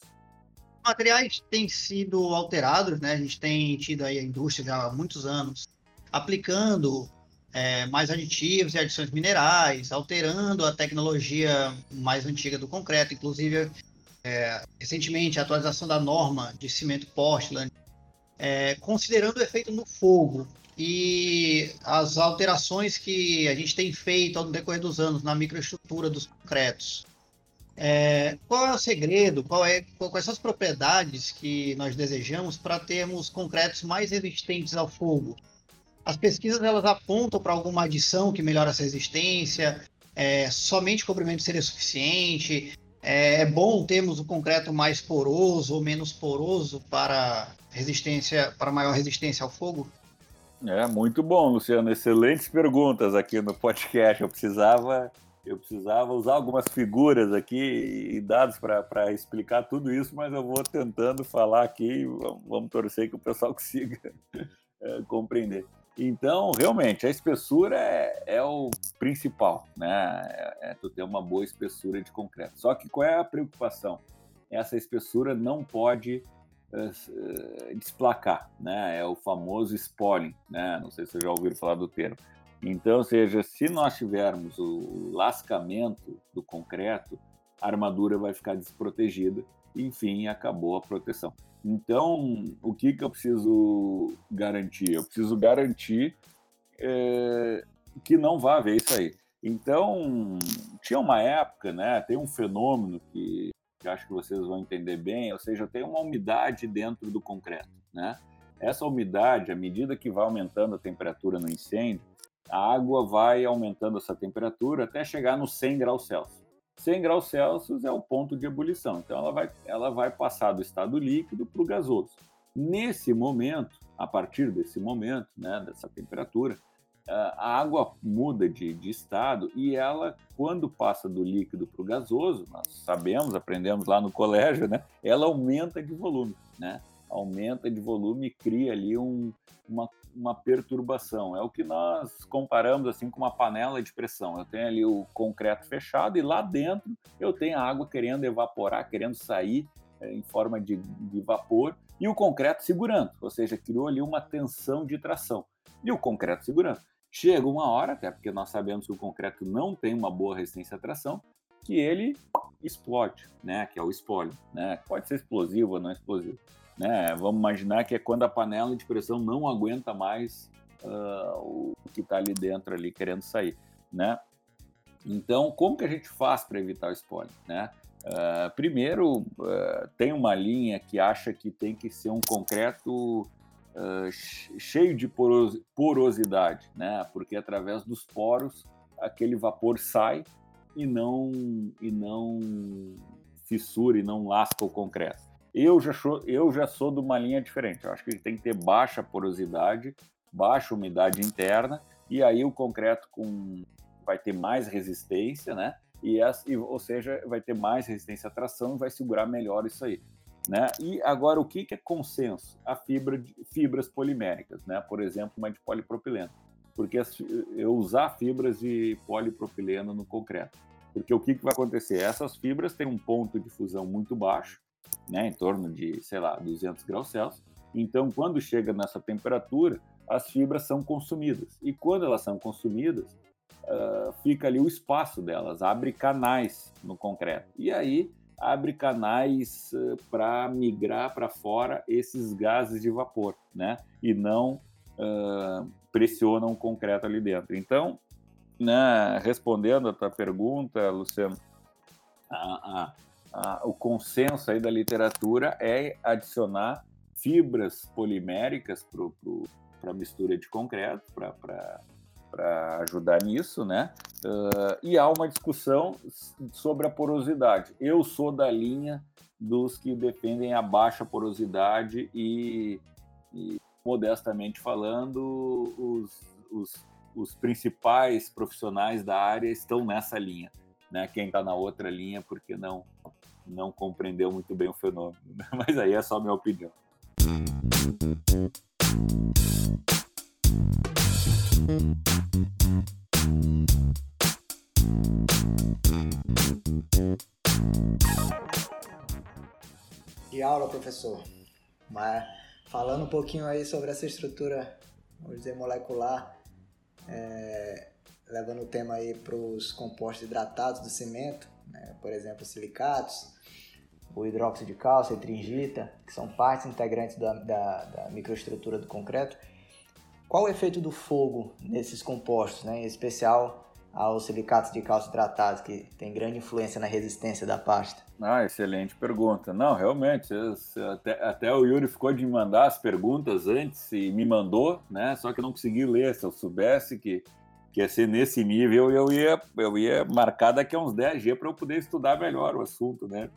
Materiais têm sido alterados, né? A gente tem tido aí a indústria já há muitos anos aplicando é, mais aditivos e adições minerais, alterando a tecnologia mais antiga do concreto, inclusive é, recentemente a atualização da norma de cimento Portland, é, considerando o efeito no fogo e as alterações que a gente tem feito ao decorrer dos anos na microestrutura dos concretos. É, qual é o segredo? Qual é, quais são as propriedades que nós desejamos para termos concretos mais resistentes ao fogo? As pesquisas elas apontam para alguma adição que melhora essa resistência, é, somente cobrimento seria suficiente, é bom termos o concreto mais poroso ou menos poroso para resistência, para maior resistência ao fogo? É muito bom, Luciano. Excelentes perguntas aqui no podcast. Eu precisava, eu precisava usar algumas figuras aqui e dados para explicar tudo isso, mas eu vou tentando falar aqui. Vamos torcer que o pessoal consiga é, compreender. Então, realmente, a espessura é, é o principal, né? É, é, tu ter uma boa espessura de concreto. Só que qual é a preocupação? Essa espessura não pode uh, desplacar, né? É o famoso spalling, né? Não sei se vocês já ouviram falar do termo. Então, seja, se nós tivermos o lascamento do concreto, a armadura vai ficar desprotegida enfim, acabou a proteção. Então, o que, que eu preciso garantir? Eu preciso garantir é, que não vai haver isso aí. Então, tinha uma época, né? Tem um fenômeno que, que acho que vocês vão entender bem, ou seja, tem uma umidade dentro do concreto, né? Essa umidade, à medida que vai aumentando a temperatura no incêndio, a água vai aumentando essa temperatura até chegar nos 100 graus Celsius. 100 graus Celsius é o ponto de ebulição. Então, ela vai, ela vai passar do estado líquido para o gasoso. Nesse momento, a partir desse momento, né, dessa temperatura, a água muda de, de estado e ela, quando passa do líquido para o gasoso, nós sabemos, aprendemos lá no colégio, né, ela aumenta de volume, né? Aumenta de volume e cria ali um, uma uma perturbação. É o que nós comparamos assim com uma panela de pressão. Eu tenho ali o concreto fechado e lá dentro eu tenho a água querendo evaporar, querendo sair é, em forma de, de vapor e o concreto segurando, ou seja, criou ali uma tensão de tração. E o concreto segurando. Chega uma hora, até porque nós sabemos que o concreto não tem uma boa resistência à tração, que ele explode, né? Que é o espólio, né? Pode ser explosivo ou não explosivo. Né? Vamos imaginar que é quando a panela de pressão não aguenta mais uh, o que está ali dentro ali querendo sair, né? Então, como que a gente faz para evitar o spoiler, né? Uh, primeiro, uh, tem uma linha que acha que tem que ser um concreto cheio de porosidade, né? Porque através dos poros aquele vapor sai e não e não fissura e não lasca o concreto. Eu já, sou, eu já sou de uma linha diferente. Eu acho que ele tem que ter baixa porosidade, baixa umidade interna, e aí o concreto com, vai ter mais resistência, né? E, as, e, ou seja, vai ter mais resistência à tração e vai segurar melhor isso aí. Né? E agora, o que, que é consenso? A fibra de, fibras poliméricas, né? por exemplo, uma de polipropileno. Porque as, eu usar fibras de polipropileno no concreto. Porque o que, que vai acontecer? Essas fibras têm um ponto de fusão muito baixo, né, em torno de, sei lá, 200 graus Celsius. Então, quando chega nessa temperatura, as fibras são consumidas. E quando elas são consumidas, uh, fica ali o espaço delas, abre canais no concreto. E aí abre canais uh, para migrar para fora esses gases de vapor, né? E não uh, pressionam o concreto ali dentro. Então, né, respondendo a tua pergunta, Luciano, a, a o consenso aí da literatura é adicionar fibras poliméricas para a mistura de concreto, para ajudar nisso, né? Uh, e há uma discussão sobre a porosidade. Eu sou da linha dos que defendem a baixa porosidade e, e modestamente falando, os, os, os, principais profissionais da área estão nessa linha. Né? Quem está na outra linha, porque não não compreendeu muito bem o fenômeno. Mas aí é só minha opinião. Que aula, professor. Mas falando um pouquinho aí sobre essa estrutura, vamos dizer, molecular, é, levando o tema aí para os compostos hidratados do cimento, né? por exemplo, silicatos, o hidróxido de cálcio, a tringita, que são partes integrantes da, da, da microestrutura do concreto. Qual o efeito do fogo nesses compostos, né? em especial aos silicatos de cálcio hidratados, que tem grande influência na resistência da pasta? Ah, excelente pergunta. Não, realmente, até, até o Yuri ficou de me mandar as perguntas antes e me mandou, né? Só que eu não consegui ler. Se eu soubesse que, que ia ser nesse nível, eu ia, eu ia marcar daqui a uns 10 dias para eu poder estudar melhor o assunto, né?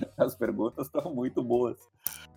As perguntas estão muito boas.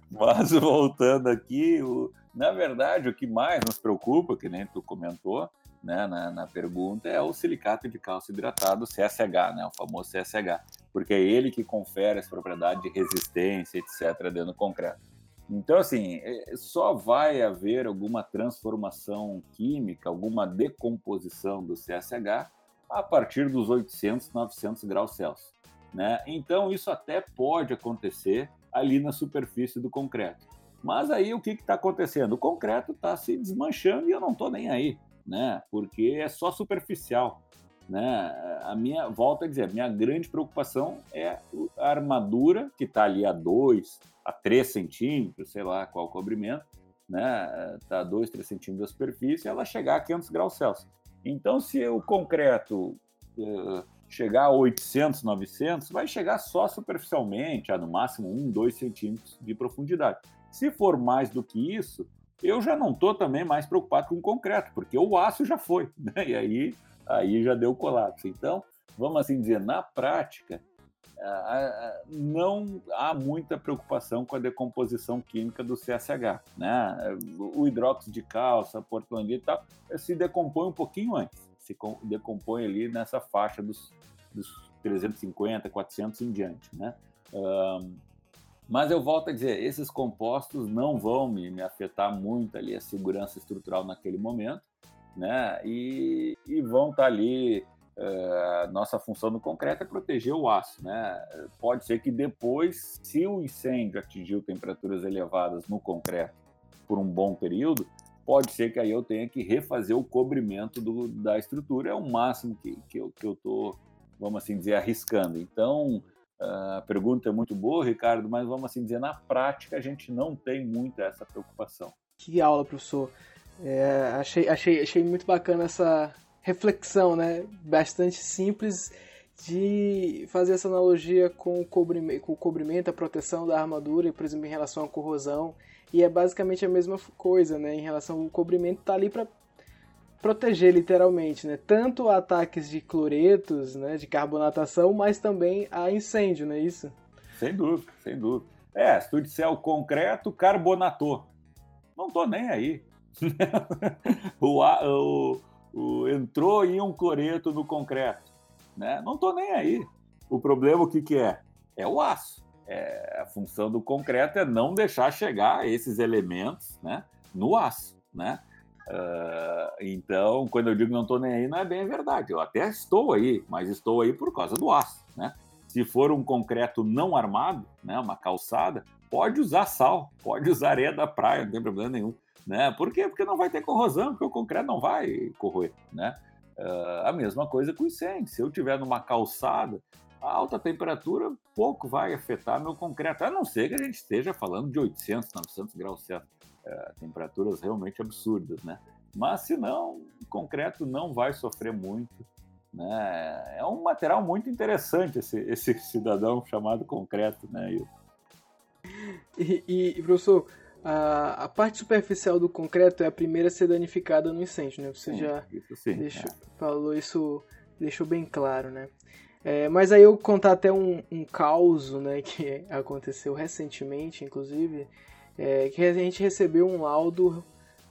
Mas voltando aqui, o, na verdade, o que mais nos preocupa, que nem tu comentou, né, na, na, pergunta é o silicato de cálcio hidratado, CSH, né, o famoso CSH, porque é ele que confere as propriedades de resistência, etc., dentro do concreto. Então, assim, é, só vai haver alguma transformação química, alguma decomposição do CSH a partir dos 800, 900 graus Celsius. Né? Então, isso até pode acontecer ali na superfície do concreto. Mas aí o que está acontecendo? O concreto está se desmanchando e eu não estou nem aí né? Porque é só superficial, né? A minha, volta a dizer, a minha grande preocupação é a armadura que está ali a 2, a 3 centímetros, sei lá qual cobrimento, né? Está a 2, 3 centímetros da superfície, ela chegar a 500 graus Celsius. Então, se o concreto uh, chegar a 800, 900, vai chegar só superficialmente, a no máximo 1, 2 centímetros de profundidade. Se for mais do que isso, eu já não estou também mais preocupado com o concreto, porque o aço já foi, né? e aí, aí já deu colapso. Então, vamos assim dizer, na prática, não há muita preocupação com a decomposição química do CSH. Né? O hidróxido de cálcio, a portlandita se decompõe um pouquinho antes, se decompõe ali nessa faixa dos, dos 350, 400 em diante. Né? Um, mas eu volto a dizer, esses compostos não vão me, me afetar muito ali a segurança estrutural naquele momento, né? E, e vão estar tá ali. Uh, nossa função no concreto é proteger o aço, né? Pode ser que depois, se o incêndio atingiu temperaturas elevadas no concreto por um bom período, pode ser que aí eu tenha que refazer o cobrimento do, da estrutura, é o máximo que, que eu estou, vamos assim dizer, arriscando. Então, a pergunta é muito boa, Ricardo, mas vamos assim dizer, na prática a gente não tem muito essa preocupação. Que aula, professor. É, achei, achei, achei muito bacana essa reflexão, né? Bastante simples de fazer essa analogia com o, cobrimento, com o cobrimento, a proteção da armadura, por exemplo, em relação à corrosão. E é basicamente a mesma coisa, né? Em relação ao cobrimento, tá ali para proteger literalmente, né? Tanto ataques de cloretos, né, de carbonatação, mas também a incêndio, não é isso? Sem dúvida, sem dúvida. É, se tu disser o concreto carbonatou, não tô nem aí. O, o, o, entrou em um cloreto no concreto, né? Não tô nem aí. O problema o que que é? É o aço. É, a função do concreto é não deixar chegar esses elementos, né, no aço, né? Uh, então, quando eu digo não estou nem aí, não é bem verdade. Eu até estou aí, mas estou aí por causa do aço, né? Se for um concreto não armado, né, uma calçada, pode usar sal, pode usar areia da praia, não tem problema nenhum, né? Por quê? Porque não vai ter corrosão, porque o concreto não vai corroer, né? Uh, a mesma coisa com incêndio. Se eu tiver numa calçada, a alta temperatura pouco vai afetar meu concreto, a não ser que a gente esteja falando de 800, 900 graus Celsius é, temperaturas realmente absurdas, né? Mas se não, o concreto não vai sofrer muito. Né? É um material muito interessante esse, esse cidadão chamado concreto, né? E, e professor, a, a, parte superficial do concreto é a primeira a ser danificada no incêndio, né? Você sim, já sim, deixou, é. falou isso, deixou bem claro, né? É, mas aí eu contar até um, um caos, né, que aconteceu recentemente, inclusive, é, que a gente recebeu um laudo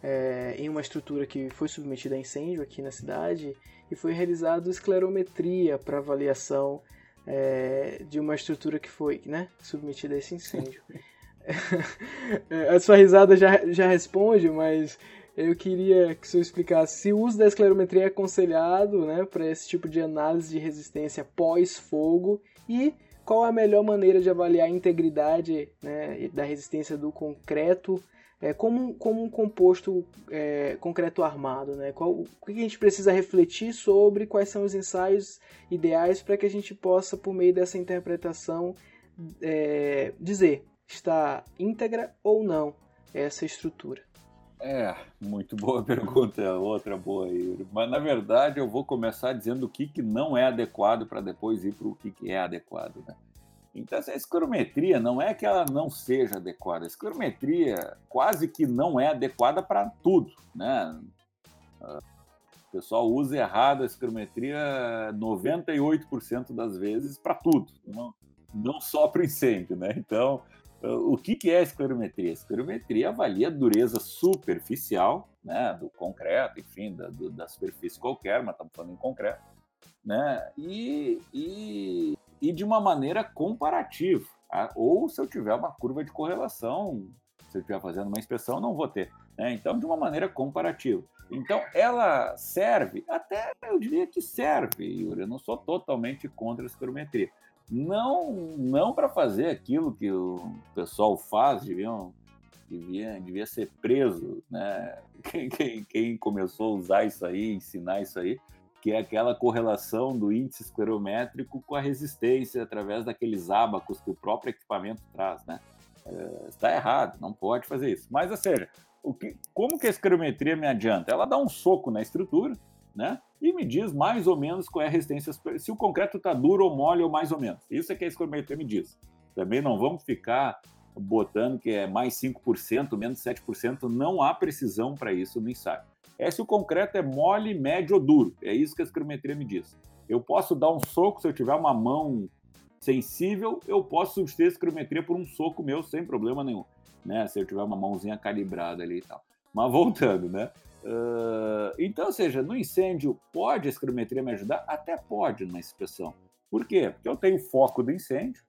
é, em uma estrutura que foi submetida a incêndio aqui na cidade e foi realizado esclerometria para avaliação é, de uma estrutura que foi né, submetida a esse incêndio. a sua risada já, já responde, mas eu queria que o senhor explicasse se o uso da esclerometria é aconselhado né, para esse tipo de análise de resistência pós-fogo e qual a melhor maneira de avaliar a integridade né, da resistência do concreto é, como, como um composto é, concreto armado, né? Qual, o que a gente precisa refletir sobre quais são os ensaios ideais para que a gente possa, por meio dessa interpretação, é, dizer está íntegra ou não essa estrutura. É, muito boa pergunta, outra boa aí. Mas na verdade eu vou começar dizendo o que, que não é adequado para depois ir para o que, que é adequado. Né? Então, essa esclerometria não é que ela não seja adequada. A esclerometria quase que não é adequada para tudo. Né? O pessoal usa errado a esclerometria 98% das vezes para tudo, não, não só para incêndio. Né? Então, o que, que é a esclerometria? A esclerometria avalia a dureza superficial né, do concreto, enfim, da, do, da superfície qualquer, mas estamos falando em concreto, né? E, e e de uma maneira comparativa. Tá? Ou se eu tiver uma curva de correlação, se eu estiver fazendo uma inspeção, não vou ter. Né? Então, de uma maneira comparativa. Então, ela serve, até eu diria que serve, Yuri. Eu não sou totalmente contra a espirometria. Não, não para fazer aquilo que o pessoal faz, deviam, devia, devia ser preso, né? Quem, quem, quem começou a usar isso aí, ensinar isso aí, que é aquela correlação do índice esclerométrico com a resistência através daqueles ábacos que o próprio equipamento traz, né? É, está errado, não pode fazer isso. Mas, ou seja, o que, como que a esclerometria me adianta? Ela dá um soco na estrutura, né? E me diz mais ou menos qual é a resistência, se o concreto está duro ou mole ou mais ou menos. Isso é que a esclerometria me diz. Também não vamos ficar botando que é mais 5%, menos 7%, não há precisão para isso no ensaio é se o concreto é mole, médio ou duro. É isso que a escrometria me diz. Eu posso dar um soco se eu tiver uma mão sensível, eu posso substituir a escrometria por um soco meu sem problema nenhum, né? Se eu tiver uma mãozinha calibrada ali e tal. Mas voltando, né? Uh, então, ou seja, no incêndio, pode a escrometria me ajudar? Até pode na inspeção. Por quê? Porque eu tenho foco do incêndio,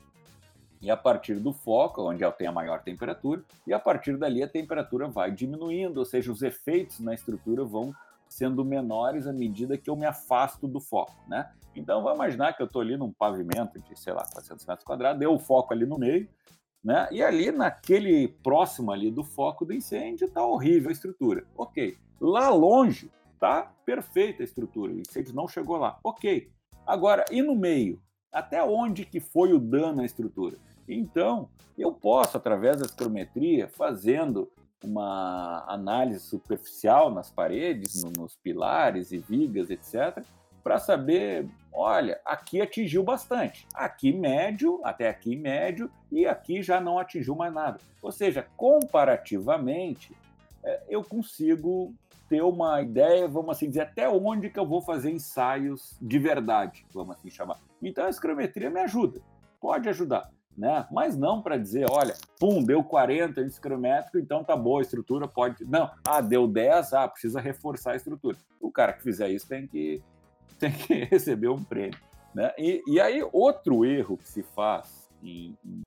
e a partir do foco, onde eu tenho a maior temperatura, e a partir dali a temperatura vai diminuindo, ou seja, os efeitos na estrutura vão sendo menores à medida que eu me afasto do foco, né? Então, vamos imaginar que eu estou ali num pavimento de, sei lá, 400 metros quadrados, deu o foco ali no meio, né? E ali, naquele próximo ali do foco do incêndio, está horrível a estrutura. Ok. Lá longe, tá perfeita a estrutura, o incêndio não chegou lá. Ok. Agora, e no meio? Até onde que foi o dano à estrutura? Então, eu posso, através da astrometria, fazendo uma análise superficial nas paredes, no, nos pilares e vigas, etc., para saber, olha, aqui atingiu bastante, aqui médio, até aqui médio, e aqui já não atingiu mais nada. Ou seja, comparativamente, é, eu consigo ter uma ideia, vamos assim dizer, até onde que eu vou fazer ensaios de verdade, vamos assim chamar. Então a escrometria me ajuda, pode ajudar né? Mas não para dizer, olha, pum, deu 40 de escrométrico, então tá boa a estrutura, pode. Não, ah, deu 10, ah, precisa reforçar a estrutura. O cara que fizer isso tem que, tem que receber um prêmio. Né? E, e aí, outro erro que se faz em, em,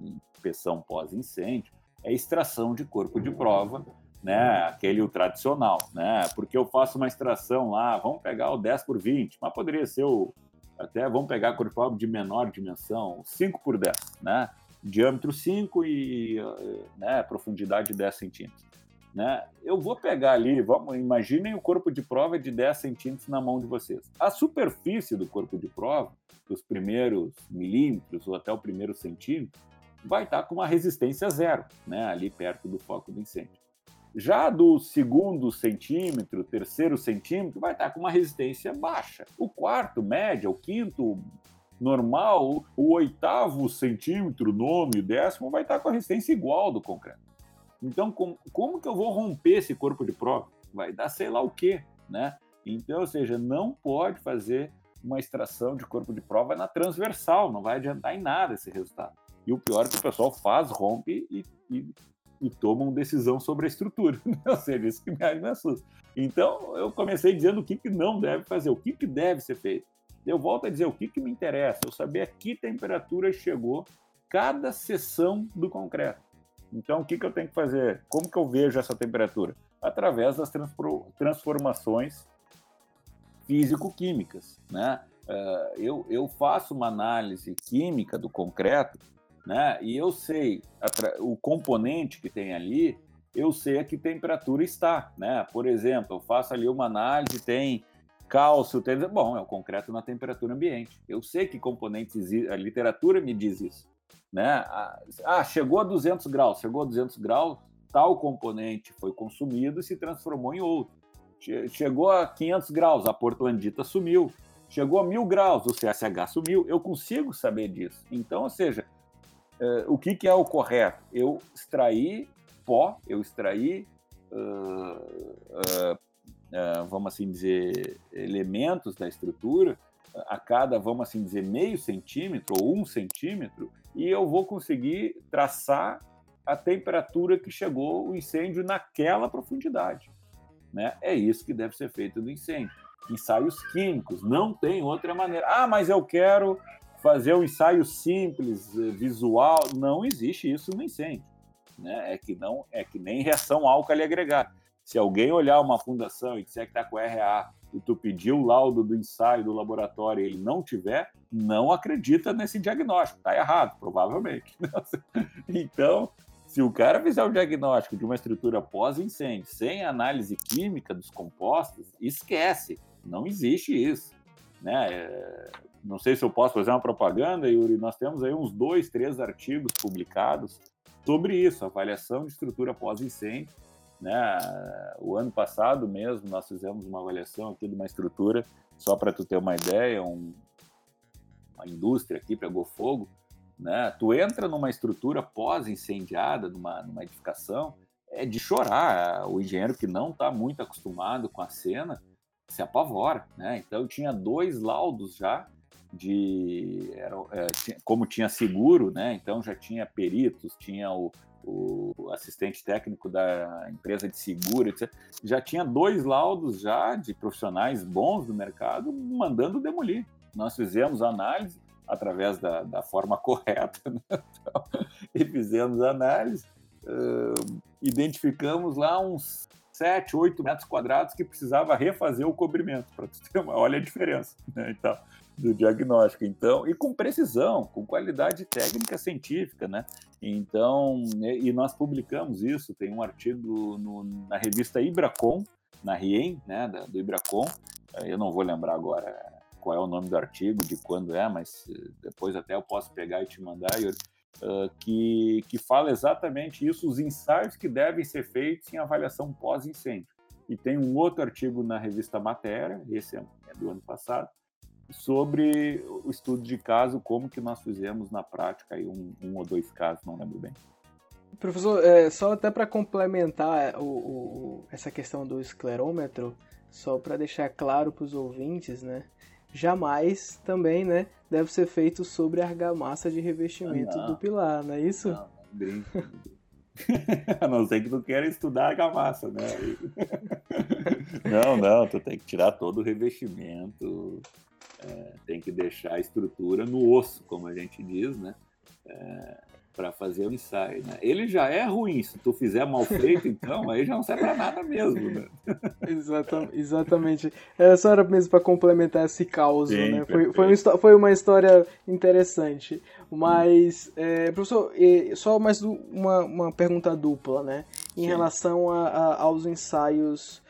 em inspeção pós-incêndio é extração de corpo de prova, né? Aquele o tradicional, né? Porque eu faço uma extração lá, vamos pegar o 10 por 20, mas poderia ser o até vamos pegar corpo de menor dimensão, 5 por 10, né? Diâmetro 5 e né, profundidade 10 centímetros. Né? Eu vou pegar ali, vamos, imaginem o corpo de prova de 10 centímetros na mão de vocês. A superfície do corpo de prova, os primeiros milímetros ou até o primeiro centímetro, vai estar com uma resistência zero, né? ali perto do foco do incêndio. Já do segundo centímetro, terceiro centímetro, vai estar com uma resistência baixa. O quarto, média, o quinto, normal, o oitavo centímetro, nono e décimo vai estar com a resistência igual do concreto. Então, como, como que eu vou romper esse corpo de prova? Vai dar sei lá o quê, né? Então, ou seja, não pode fazer uma extração de corpo de prova na transversal, não vai adiantar em nada esse resultado. E o pior é que o pessoal faz, rompe e, e, e toma uma decisão sobre a estrutura. ou seja, isso que me, assusta. Então, eu comecei dizendo o que, que não deve fazer, o que, que deve ser feito. Eu volto a dizer o que, que me interessa, eu saber a que temperatura chegou cada seção do concreto. Então, o que, que eu tenho que fazer? Como que eu vejo essa temperatura? Através das transformações físico-químicas. Né? Uh, eu, eu faço uma análise química do concreto né? e eu sei o componente que tem ali, eu sei a que temperatura está. Né? Por exemplo, eu faço ali uma análise, tem cálcio, tem... bom, é o concreto na temperatura ambiente. Eu sei que componentes, a literatura me diz isso. Né? Ah, chegou a 200 graus, chegou a 200 graus, tal componente foi consumido e se transformou em outro. Chegou a 500 graus, a portlandita sumiu. Chegou a 1000 graus, o CSH sumiu. Eu consigo saber disso. Então, ou seja, uh, o que, que, é o correto? Eu extrair pó, eu extrair, uh, uh, vamos assim dizer, elementos da estrutura a cada, vamos assim dizer, meio centímetro ou um centímetro, e eu vou conseguir traçar a temperatura que chegou o incêndio naquela profundidade. Né? É isso que deve ser feito no incêndio. Ensaios químicos, não tem outra maneira. Ah, mas eu quero fazer um ensaio simples, eh, visual. Não existe isso no incêndio. Né? É que não é que nem reação álcali agregada. Se alguém olhar uma fundação e disser que está com RA e tu pediu o laudo do ensaio do laboratório e ele não tiver, não acredita nesse diagnóstico. Está errado, provavelmente. então, se o cara fizer o diagnóstico de uma estrutura pós-incêndio sem análise química dos compostos, esquece, não existe isso. Né? Não sei se eu posso fazer uma propaganda, Yuri, nós temos aí uns dois, três artigos publicados sobre isso, avaliação de estrutura pós-incêndio. Né? O ano passado mesmo nós fizemos uma avaliação aqui de uma estrutura, só para tu ter uma ideia, um, uma indústria aqui pegou fogo, né? Tu entra numa estrutura pós-incendiada, numa, numa edificação, é de chorar. O engenheiro que não está muito acostumado com a cena se apavora. Né? Então, tinha dois laudos já de. Era, é, como tinha seguro, né? então já tinha peritos, tinha o, o assistente técnico da empresa de seguro, etc. Já tinha dois laudos já de profissionais bons do mercado mandando demolir. Nós fizemos análise, através da, da forma correta, né? então, e fizemos análise, uh, identificamos lá uns 7, 8 metros quadrados que precisava refazer o cobrimento, para ter uma, olha a diferença, né? então, do diagnóstico. Então, e com precisão, com qualidade técnica científica, né? Então, e nós publicamos isso, tem um artigo no, na revista Ibracom, na RIEM, né, do Ibracom, eu não vou lembrar agora qual é o nome do artigo, de quando é, mas eh, depois até eu posso pegar e te mandar, Yuri, uh, que, que fala exatamente isso, os ensaios que devem ser feitos em avaliação pós-incêndio. E tem um outro artigo na revista Matéria, esse é, é do ano passado, sobre o estudo de caso, como que nós fizemos na prática, aí um, um ou dois casos, não lembro bem. Professor, é, só até para complementar o, o, essa questão do esclerômetro, só para deixar claro para os ouvintes, né? jamais também, né, deve ser feito sobre a argamassa de revestimento do pilar, não é isso? Não, brinco. a não ser que tu queira estudar argamassa, né? não, não, tu tem que tirar todo o revestimento, é, tem que deixar a estrutura no osso, como a gente diz, né? É, para fazer o ensaio, né? Ele já é ruim, se tu fizer mal feito, então, aí já não serve para nada mesmo, né? exatamente. exatamente. Era só era mesmo para complementar esse caos, né? Foi, foi, um, foi, uma história interessante. Mas, é, professor, só mais uma, uma pergunta dupla, né? Em Sim. relação a, a, aos ensaios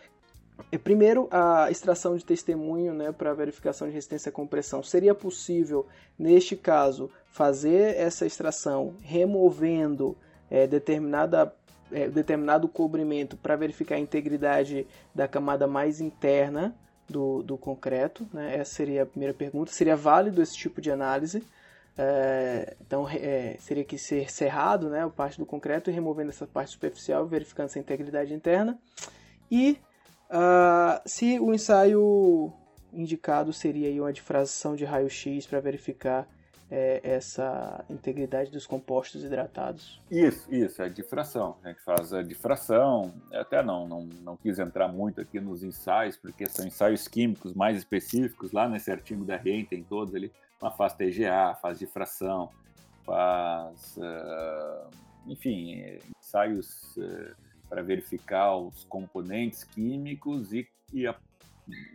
primeiro, a extração de testemunho né, para verificação de resistência à compressão. Seria possível, neste caso, fazer essa extração removendo é, determinada, é, determinado cobrimento para verificar a integridade da camada mais interna do, do concreto? Né? Essa seria a primeira pergunta. Seria válido esse tipo de análise? É, então é, seria que ser cerrado, né, a parte do concreto, e removendo essa parte superficial, verificando essa integridade interna. E uh, se o ensaio indicado seria uma difração de raio-x para verificar é, essa integridade dos compostos hidratados. Isso, isso, é difração. A gente faz a difração, até não, não, não quis entrar muito aqui nos ensaios, porque são ensaios químicos mais específicos, lá nesse artigo da REN tem todos ali, uma faz TGA, faz difração, faz, uh, enfim, ensaios uh, para verificar os componentes químicos e, e, a,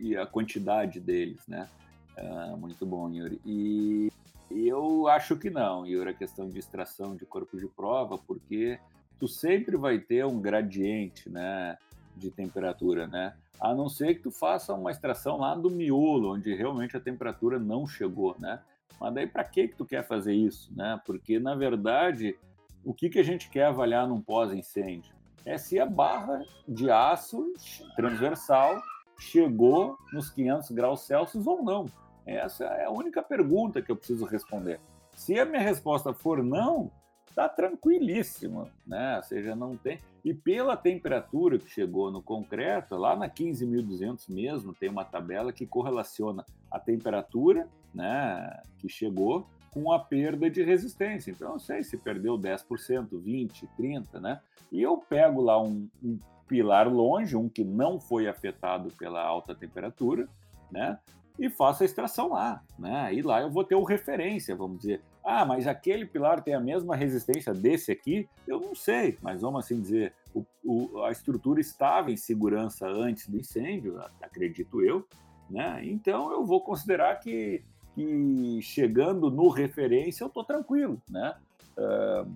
e a quantidade deles, né? Uh, muito bom, Yuri. E eu acho que não, Yuri, a questão de extração de corpo de prova, porque tu sempre vai ter um gradiente, né, de temperatura, né? A não ser que tu faça uma extração lá do miolo, onde realmente a temperatura não chegou, né? Mas daí para que que tu quer fazer isso, né? Porque na verdade, o que que a gente quer avaliar num pós-incêndio é se a barra de aço transversal chegou nos 500 graus Celsius ou não. Essa é a única pergunta que eu preciso responder. Se a minha resposta for não, está tranquilíssima, né? Ou seja, não tem. E pela temperatura que chegou no concreto, lá na 15.200 mesmo, tem uma tabela que correlaciona a temperatura, né, que chegou com a perda de resistência. Então, eu sei se perdeu 10%, 20%, 30%, né? E eu pego lá um, um pilar longe, um que não foi afetado pela alta temperatura, né? e faço a extração lá, né? E lá eu vou ter o referência, vamos dizer. Ah, mas aquele pilar tem a mesma resistência desse aqui? Eu não sei, mas vamos assim dizer, o, o, a estrutura estava em segurança antes do incêndio, acredito eu, né? Então eu vou considerar que, que chegando no referência eu estou tranquilo, né? Uh,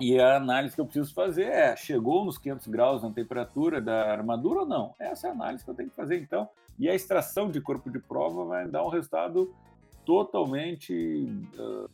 e a análise que eu preciso fazer é: chegou nos 500 graus na temperatura da armadura ou não? Essa é a análise que eu tenho que fazer. Então, e a extração de corpo de prova vai dar um resultado totalmente uh,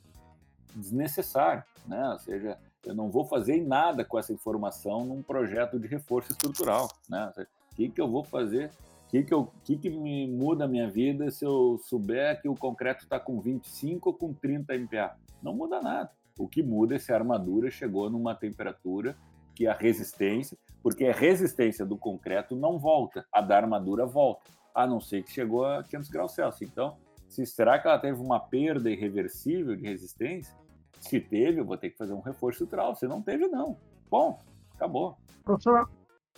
desnecessário, né? Ou seja, eu não vou fazer nada com essa informação num projeto de reforço estrutural, né? O que, que eu vou fazer? O que, que, eu, que, que me muda a minha vida se eu souber que o concreto está com 25 ou com 30 MPa? Não muda nada. O que muda é se a armadura chegou numa temperatura que a resistência, porque a resistência do concreto não volta, a da armadura volta a não ser que chegou a 500 graus Celsius. Então, se, será que ela teve uma perda irreversível de resistência? Se teve, eu vou ter que fazer um reforço estrutural. Se não teve, não. Bom, acabou. Professor,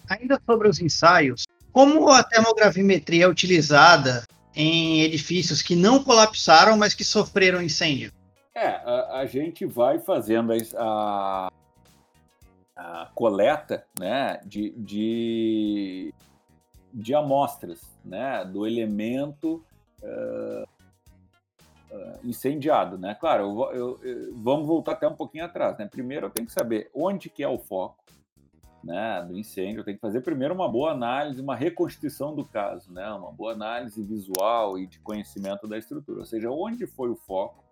ainda sobre os ensaios, como a termogravimetria é utilizada em edifícios que não colapsaram, mas que sofreram incêndio? É, a, a gente vai fazendo a, a coleta né, de, de, de amostras né, do elemento uh, incendiado. Né? Claro, eu, eu, eu, vamos voltar até um pouquinho atrás. Né? Primeiro eu tenho que saber onde que é o foco né, do incêndio. Tenho que fazer primeiro uma boa análise, uma reconstituição do caso, né? uma boa análise visual e de conhecimento da estrutura. Ou seja, onde foi o foco,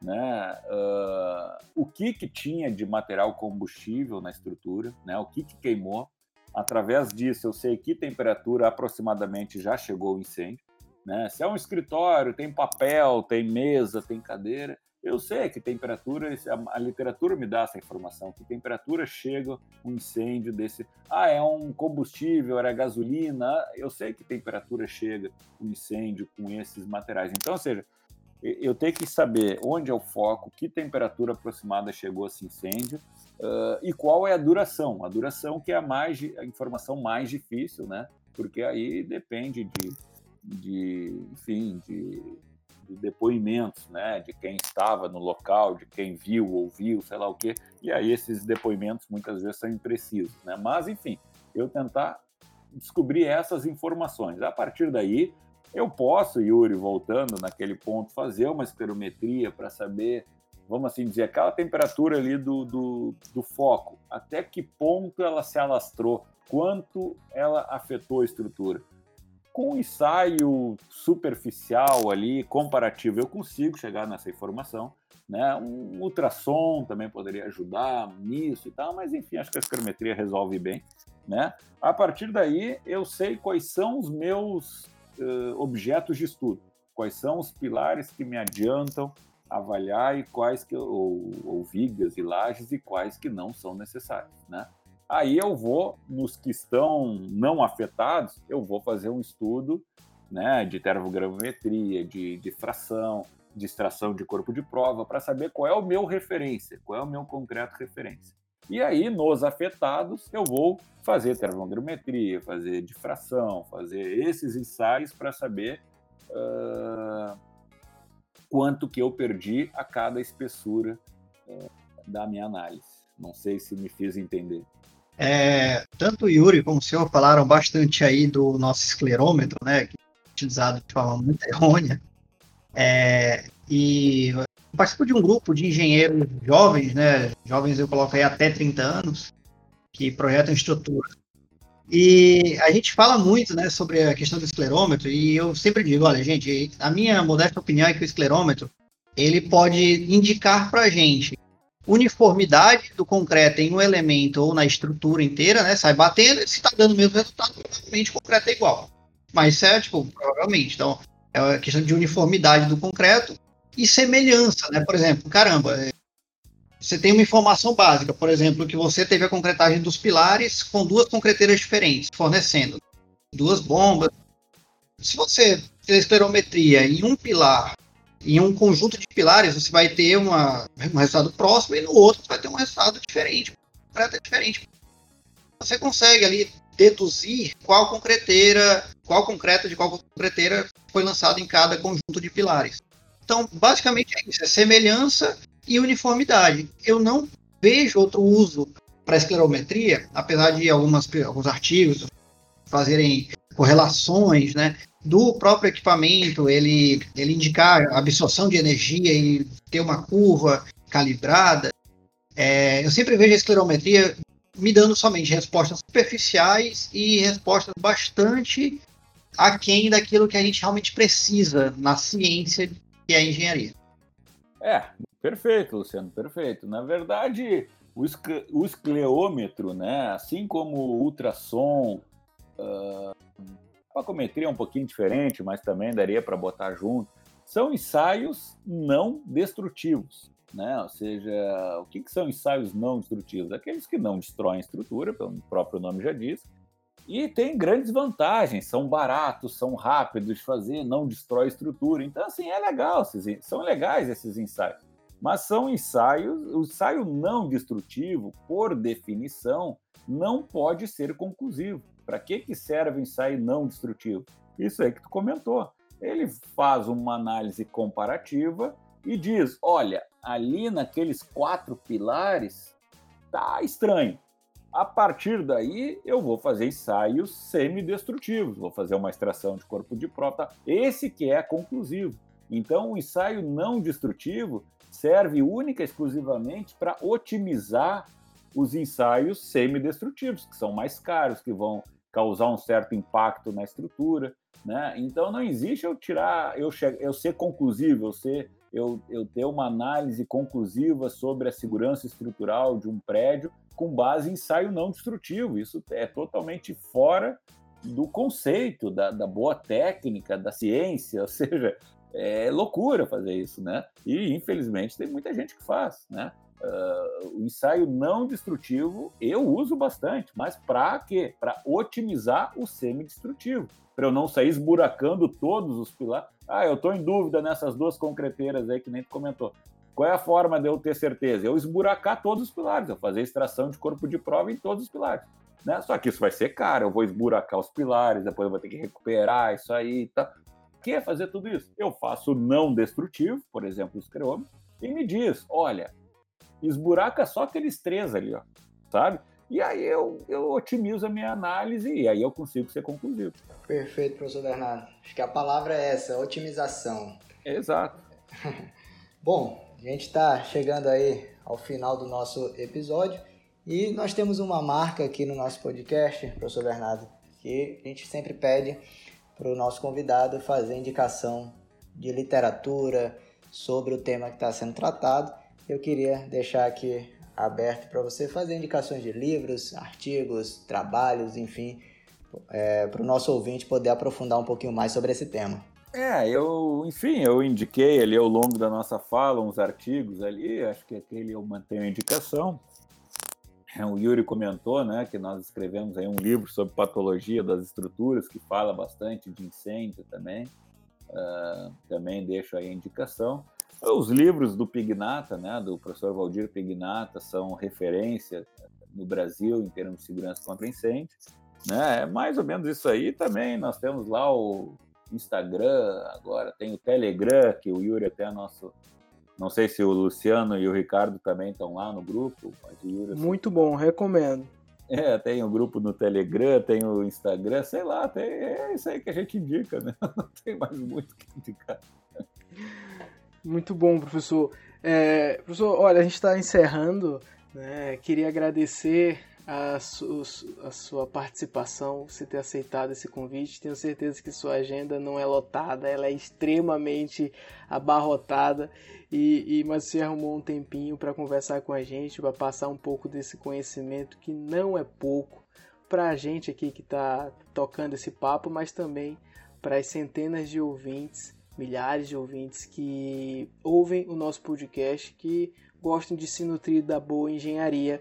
né? Uh, o que, que tinha de material combustível na estrutura, né? o que, que queimou, Através disso, eu sei que temperatura aproximadamente já chegou o incêndio. Né? Se é um escritório, tem papel, tem mesa, tem cadeira, eu sei que temperatura, a literatura me dá essa informação, que temperatura chega um incêndio desse. Ah, é um combustível, era gasolina. Eu sei que temperatura chega um incêndio com esses materiais. Então, ou seja, eu tenho que saber onde é o foco, que temperatura aproximada chegou esse incêndio uh, e qual é a duração. A duração que é a, mais, a informação mais difícil, né? Porque aí depende de, de enfim, de, de, depoimentos, né? De quem estava no local, de quem viu, ouviu, sei lá o quê. E aí esses depoimentos muitas vezes são imprecisos, né? Mas, enfim, eu tentar descobrir essas informações. A partir daí, eu posso, Yuri, voltando naquele ponto, fazer uma espirometria para saber, vamos assim dizer, aquela temperatura ali do, do, do, foco, até que ponto ela se alastrou, quanto ela afetou a estrutura. Com um ensaio superficial ali, comparativo, eu consigo chegar nessa informação. Né? Um ultrassom também poderia ajudar nisso e tal, mas enfim, acho que a espirometria resolve bem. Né? A partir daí, eu sei quais são os meus uh, objetos de estudo. Quais são os pilares que me adiantam avaliar e quais que ou, ou vigas e lajes e quais que não são necessários, né? Aí eu vou nos que estão não afetados, eu vou fazer um estudo, né, de termogrametria, de, de fração, de extração de corpo de prova para saber qual é o meu referência, qual é o meu concreto referência. E aí, nos afetados, eu vou fazer termogrametria, fazer difração, fazer esses ensaios para saber uh, quanto que eu perdi a cada espessura uh, da minha análise. Não sei se me fiz entender. É, tanto o Yuri como o senhor falaram bastante aí do nosso esclerômetro, né, que é utilizado de forma muito errônea. É, e participo de um grupo de engenheiros jovens, né? Jovens eu coloco aí até 30 anos, que projetam estrutura. E a gente fala muito, né, sobre a questão do esclerômetro, e eu sempre digo, olha, gente, a minha modesta opinião é que o esclerômetro, ele pode indicar para a gente uniformidade do concreto em um elemento ou na estrutura inteira, né, sai batendo, se está dando o mesmo resultado, provavelmente o concreto é igual. Mas isso é, tipo, provavelmente. Então, é a questão de uniformidade do concreto e semelhança, né? Por exemplo, caramba, é, você tem uma informação básica, por exemplo, que você teve a concretagem dos pilares com duas concreteiras diferentes, fornecendo duas bombas. Se você fizer esclerometria em um pilar, em um conjunto de pilares, você vai ter uma, um resultado próximo e no outro você vai ter um resultado diferente, é diferente. Você consegue ali deduzir qual concreteira, qual concreto de qual concreteira foi lançado em cada conjunto de pilares. Então, basicamente é isso, é semelhança e uniformidade. Eu não vejo outro uso para esclerometria, apesar de algumas, alguns artigos fazerem correlações, né, do próprio equipamento, ele, ele indicar a absorção de energia e ter uma curva calibrada. É, eu sempre vejo a esclerometria me dando somente respostas superficiais e respostas bastante aquém daquilo que a gente realmente precisa na ciência que é a engenharia. É, perfeito, Luciano, perfeito. Na verdade, o, o escleômetro, né, assim como o ultrassom, uh, a pacometria é um pouquinho diferente, mas também daria para botar junto, são ensaios não destrutivos. Né? Ou seja, o que, que são ensaios não destrutivos? Aqueles que não destroem estrutura, pelo próprio nome já diz, e tem grandes vantagens, são baratos, são rápidos de fazer, não destrói estrutura. Então, assim, é legal, são legais esses ensaios. Mas são ensaios, o ensaio não destrutivo, por definição, não pode ser conclusivo. Para que, que serve o ensaio não destrutivo? Isso aí que tu comentou. Ele faz uma análise comparativa e diz: olha, ali naqueles quatro pilares tá estranho a partir daí, eu vou fazer ensaios semidestrutivos, vou fazer uma extração de corpo de prova. Esse que é conclusivo. Então, o ensaio não destrutivo serve única e exclusivamente para otimizar os ensaios semidestrutivos, que são mais caros, que vão causar um certo impacto na estrutura. Né? Então, não existe eu tirar, eu, eu ser conclusivo, eu, ser, eu, eu ter uma análise conclusiva sobre a segurança estrutural de um prédio com base em ensaio não destrutivo. Isso é totalmente fora do conceito da, da boa técnica, da ciência, ou seja, é loucura fazer isso, né? E infelizmente tem muita gente que faz, né? Uh, o ensaio não destrutivo eu uso bastante, mas para quê? Para otimizar o semi-destrutivo, para eu não sair esburacando todos os pilares. Ah, eu estou em dúvida nessas duas concreteiras aí que nem tu comentou. Qual é a forma de eu ter certeza? Eu esburacar todos os pilares, eu fazer extração de corpo de prova em todos os pilares. Né? Só que isso vai ser caro, eu vou esburacar os pilares, depois eu vou ter que recuperar isso aí. Tá? Quer fazer tudo isso? Eu faço não destrutivo, por exemplo, o escreômetro, e me diz: olha, esburaca só aqueles três ali, ó, sabe? E aí eu, eu otimizo a minha análise e aí eu consigo ser conclusivo. Perfeito, professor Bernardo. Acho que a palavra é essa, otimização. Exato. Bom, a gente está chegando aí ao final do nosso episódio e nós temos uma marca aqui no nosso podcast, professor Bernardo, que a gente sempre pede para o nosso convidado fazer indicação de literatura sobre o tema que está sendo tratado. Eu queria deixar aqui aberto para você fazer indicações de livros, artigos, trabalhos, enfim, é, para o nosso ouvinte poder aprofundar um pouquinho mais sobre esse tema. É, eu, enfim, eu indiquei ali ao longo da nossa fala uns artigos ali, acho que aquele eu mantenho a indicação. É, o Yuri comentou, né, que nós escrevemos aí um livro sobre patologia das estruturas, que fala bastante de incêndio também. Uh, também deixo aí a indicação. Os livros do Pignata, né, do professor Valdir Pignata, são referência no Brasil em termos de segurança contra incêndio. Né? É mais ou menos isso aí também. Nós temos lá o Instagram, agora tem o Telegram, que o Yuri até é nosso. Não sei se o Luciano e o Ricardo também estão lá no grupo, Yuri. Muito bom, recomendo. É, tem o um grupo no Telegram, tem o Instagram, sei lá, tem, é isso aí que a gente indica, né? Não tem mais muito que indicar. Muito bom, professor. É, professor, olha, a gente está encerrando. Né? Queria agradecer a, su, a sua participação, você ter aceitado esse convite. Tenho certeza que sua agenda não é lotada, ela é extremamente abarrotada. E, e mas você arrumou um tempinho para conversar com a gente, para passar um pouco desse conhecimento que não é pouco para a gente aqui que está tocando esse papo, mas também para as centenas de ouvintes, milhares de ouvintes que ouvem o nosso podcast, que gostam de se nutrir da boa engenharia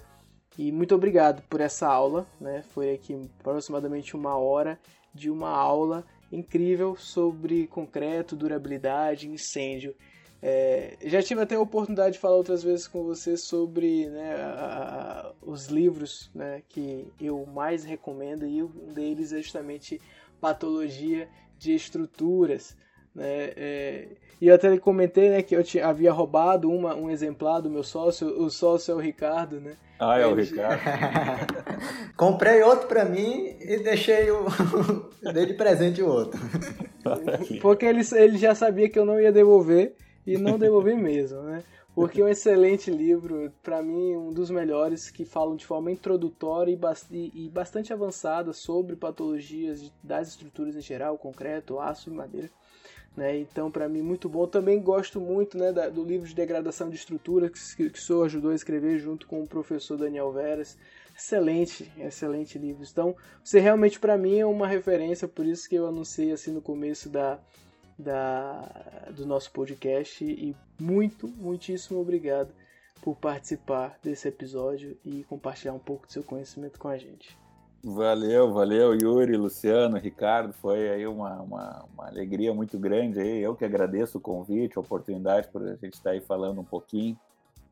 e muito obrigado por essa aula, né? Foi aqui aproximadamente uma hora de uma aula incrível sobre concreto, durabilidade, incêndio. É, já tive até a oportunidade de falar outras vezes com você sobre né, a, os livros né, que eu mais recomendo e um deles é justamente Patologia de Estruturas. Né? É, e eu até comentei né, que eu tinha, havia roubado uma, um exemplar do meu sócio, o sócio é o Ricardo, né? Ah, é o Ricardo. Comprei outro para mim e deixei o dei de presente o outro. Porque ele, ele já sabia que eu não ia devolver e não devolvi mesmo, né? Porque é um excelente livro, para mim um dos melhores que falam de forma introdutória e, e, e bastante avançada sobre patologias das estruturas em geral, concreto, aço e madeira. Né? Então, para mim, muito bom. Também gosto muito né, da, do livro de degradação de estrutura que, que o senhor ajudou a escrever junto com o professor Daniel Veras. Excelente, excelente livro. Então, você realmente, para mim, é uma referência, por isso que eu anunciei assim no começo da, da, do nosso podcast. E muito, muitíssimo obrigado por participar desse episódio e compartilhar um pouco do seu conhecimento com a gente. Valeu, valeu, Yuri, Luciano, Ricardo. Foi aí uma, uma, uma, alegria muito grande. Aí. Eu que agradeço o convite, a oportunidade por a gente estar aí falando um pouquinho,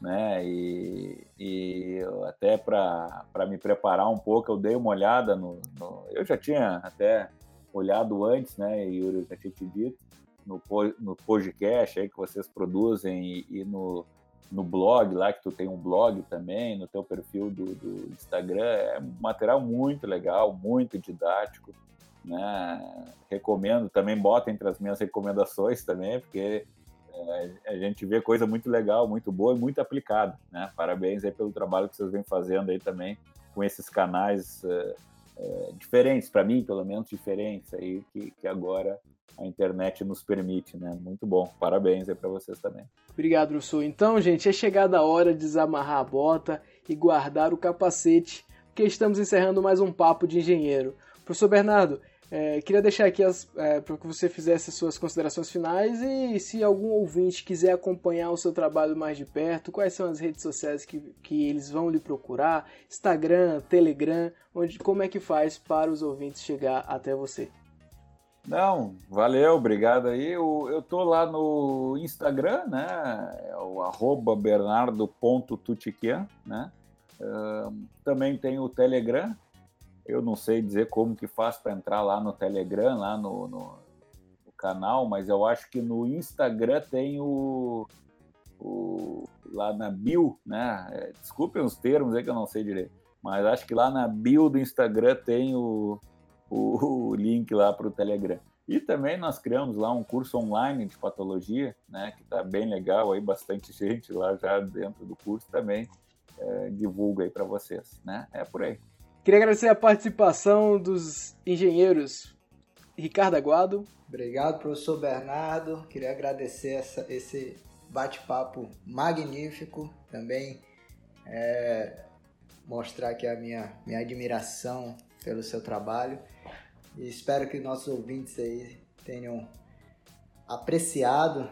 né? E, e até para me preparar um pouco, eu dei uma olhada no, no, Eu já tinha até olhado antes, né? Yuri já tinha te dito, no, no podcast aí que vocês produzem e, e no no blog lá, que tu tem um blog também, no teu perfil do, do Instagram, é um material muito legal, muito didático, né? Recomendo, também bota entre as minhas recomendações também, porque é, a gente vê coisa muito legal, muito boa e muito aplicada, né? Parabéns aí pelo trabalho que vocês vêm fazendo aí também com esses canais é, é, diferentes, para mim, pelo menos diferentes aí, que, que agora a internet nos permite, né? Muito bom. Parabéns aí para vocês também. Obrigado, professor. Então, gente, é chegada a hora de desamarrar a bota e guardar o capacete, porque estamos encerrando mais um papo de engenheiro. Professor Bernardo, é, queria deixar aqui é, para que você fizesse as suas considerações finais e se algum ouvinte quiser acompanhar o seu trabalho mais de perto, quais são as redes sociais que, que eles vão lhe procurar? Instagram, Telegram, onde, como é que faz para os ouvintes chegar até você? Não, valeu, obrigado aí. Eu, eu tô lá no Instagram, né? É o arroba bernardo.tutiquian, né? Uh, também tem o Telegram. Eu não sei dizer como que faz para entrar lá no Telegram, lá no, no, no, canal, mas eu acho que no Instagram tem o, o lá na bio, né? É, desculpem os termos aí que eu não sei direito, mas acho que lá na bio do Instagram tem o o, link lá para o Telegram. E também nós criamos lá um curso online de patologia, né, que está bem legal, aí bastante gente lá já dentro do curso também é, divulga aí para vocês, né? É por aí. Queria agradecer a participação dos engenheiros Ricardo Aguado. Obrigado, professor Bernardo. Queria agradecer essa, esse bate-papo magnífico. Também é, mostrar aqui a minha, minha admiração pelo seu trabalho. E espero que nossos ouvintes aí tenham apreciado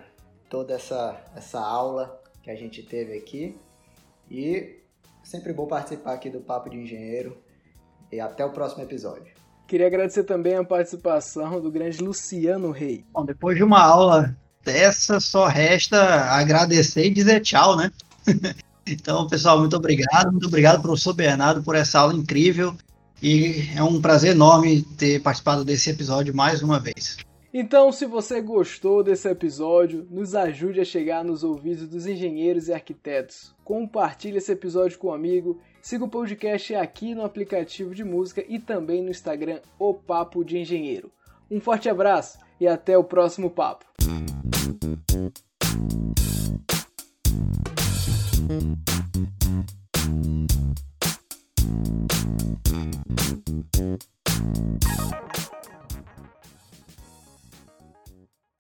toda essa, essa aula que a gente teve aqui. E sempre bom participar aqui do Papo de Engenheiro. E até o próximo episódio. Queria agradecer também a participação do grande Luciano Rei. Bom, depois de uma aula dessa, só resta agradecer e dizer tchau, né? então, pessoal, muito obrigado. Muito obrigado, professor Bernardo, por essa aula incrível. E é um prazer enorme ter participado desse episódio mais uma vez. Então, se você gostou desse episódio, nos ajude a chegar nos ouvidos dos engenheiros e arquitetos. Compartilhe esse episódio com um amigo. Siga o podcast aqui no aplicativo de música e também no Instagram O Papo de Engenheiro. Um forte abraço e até o próximo papo.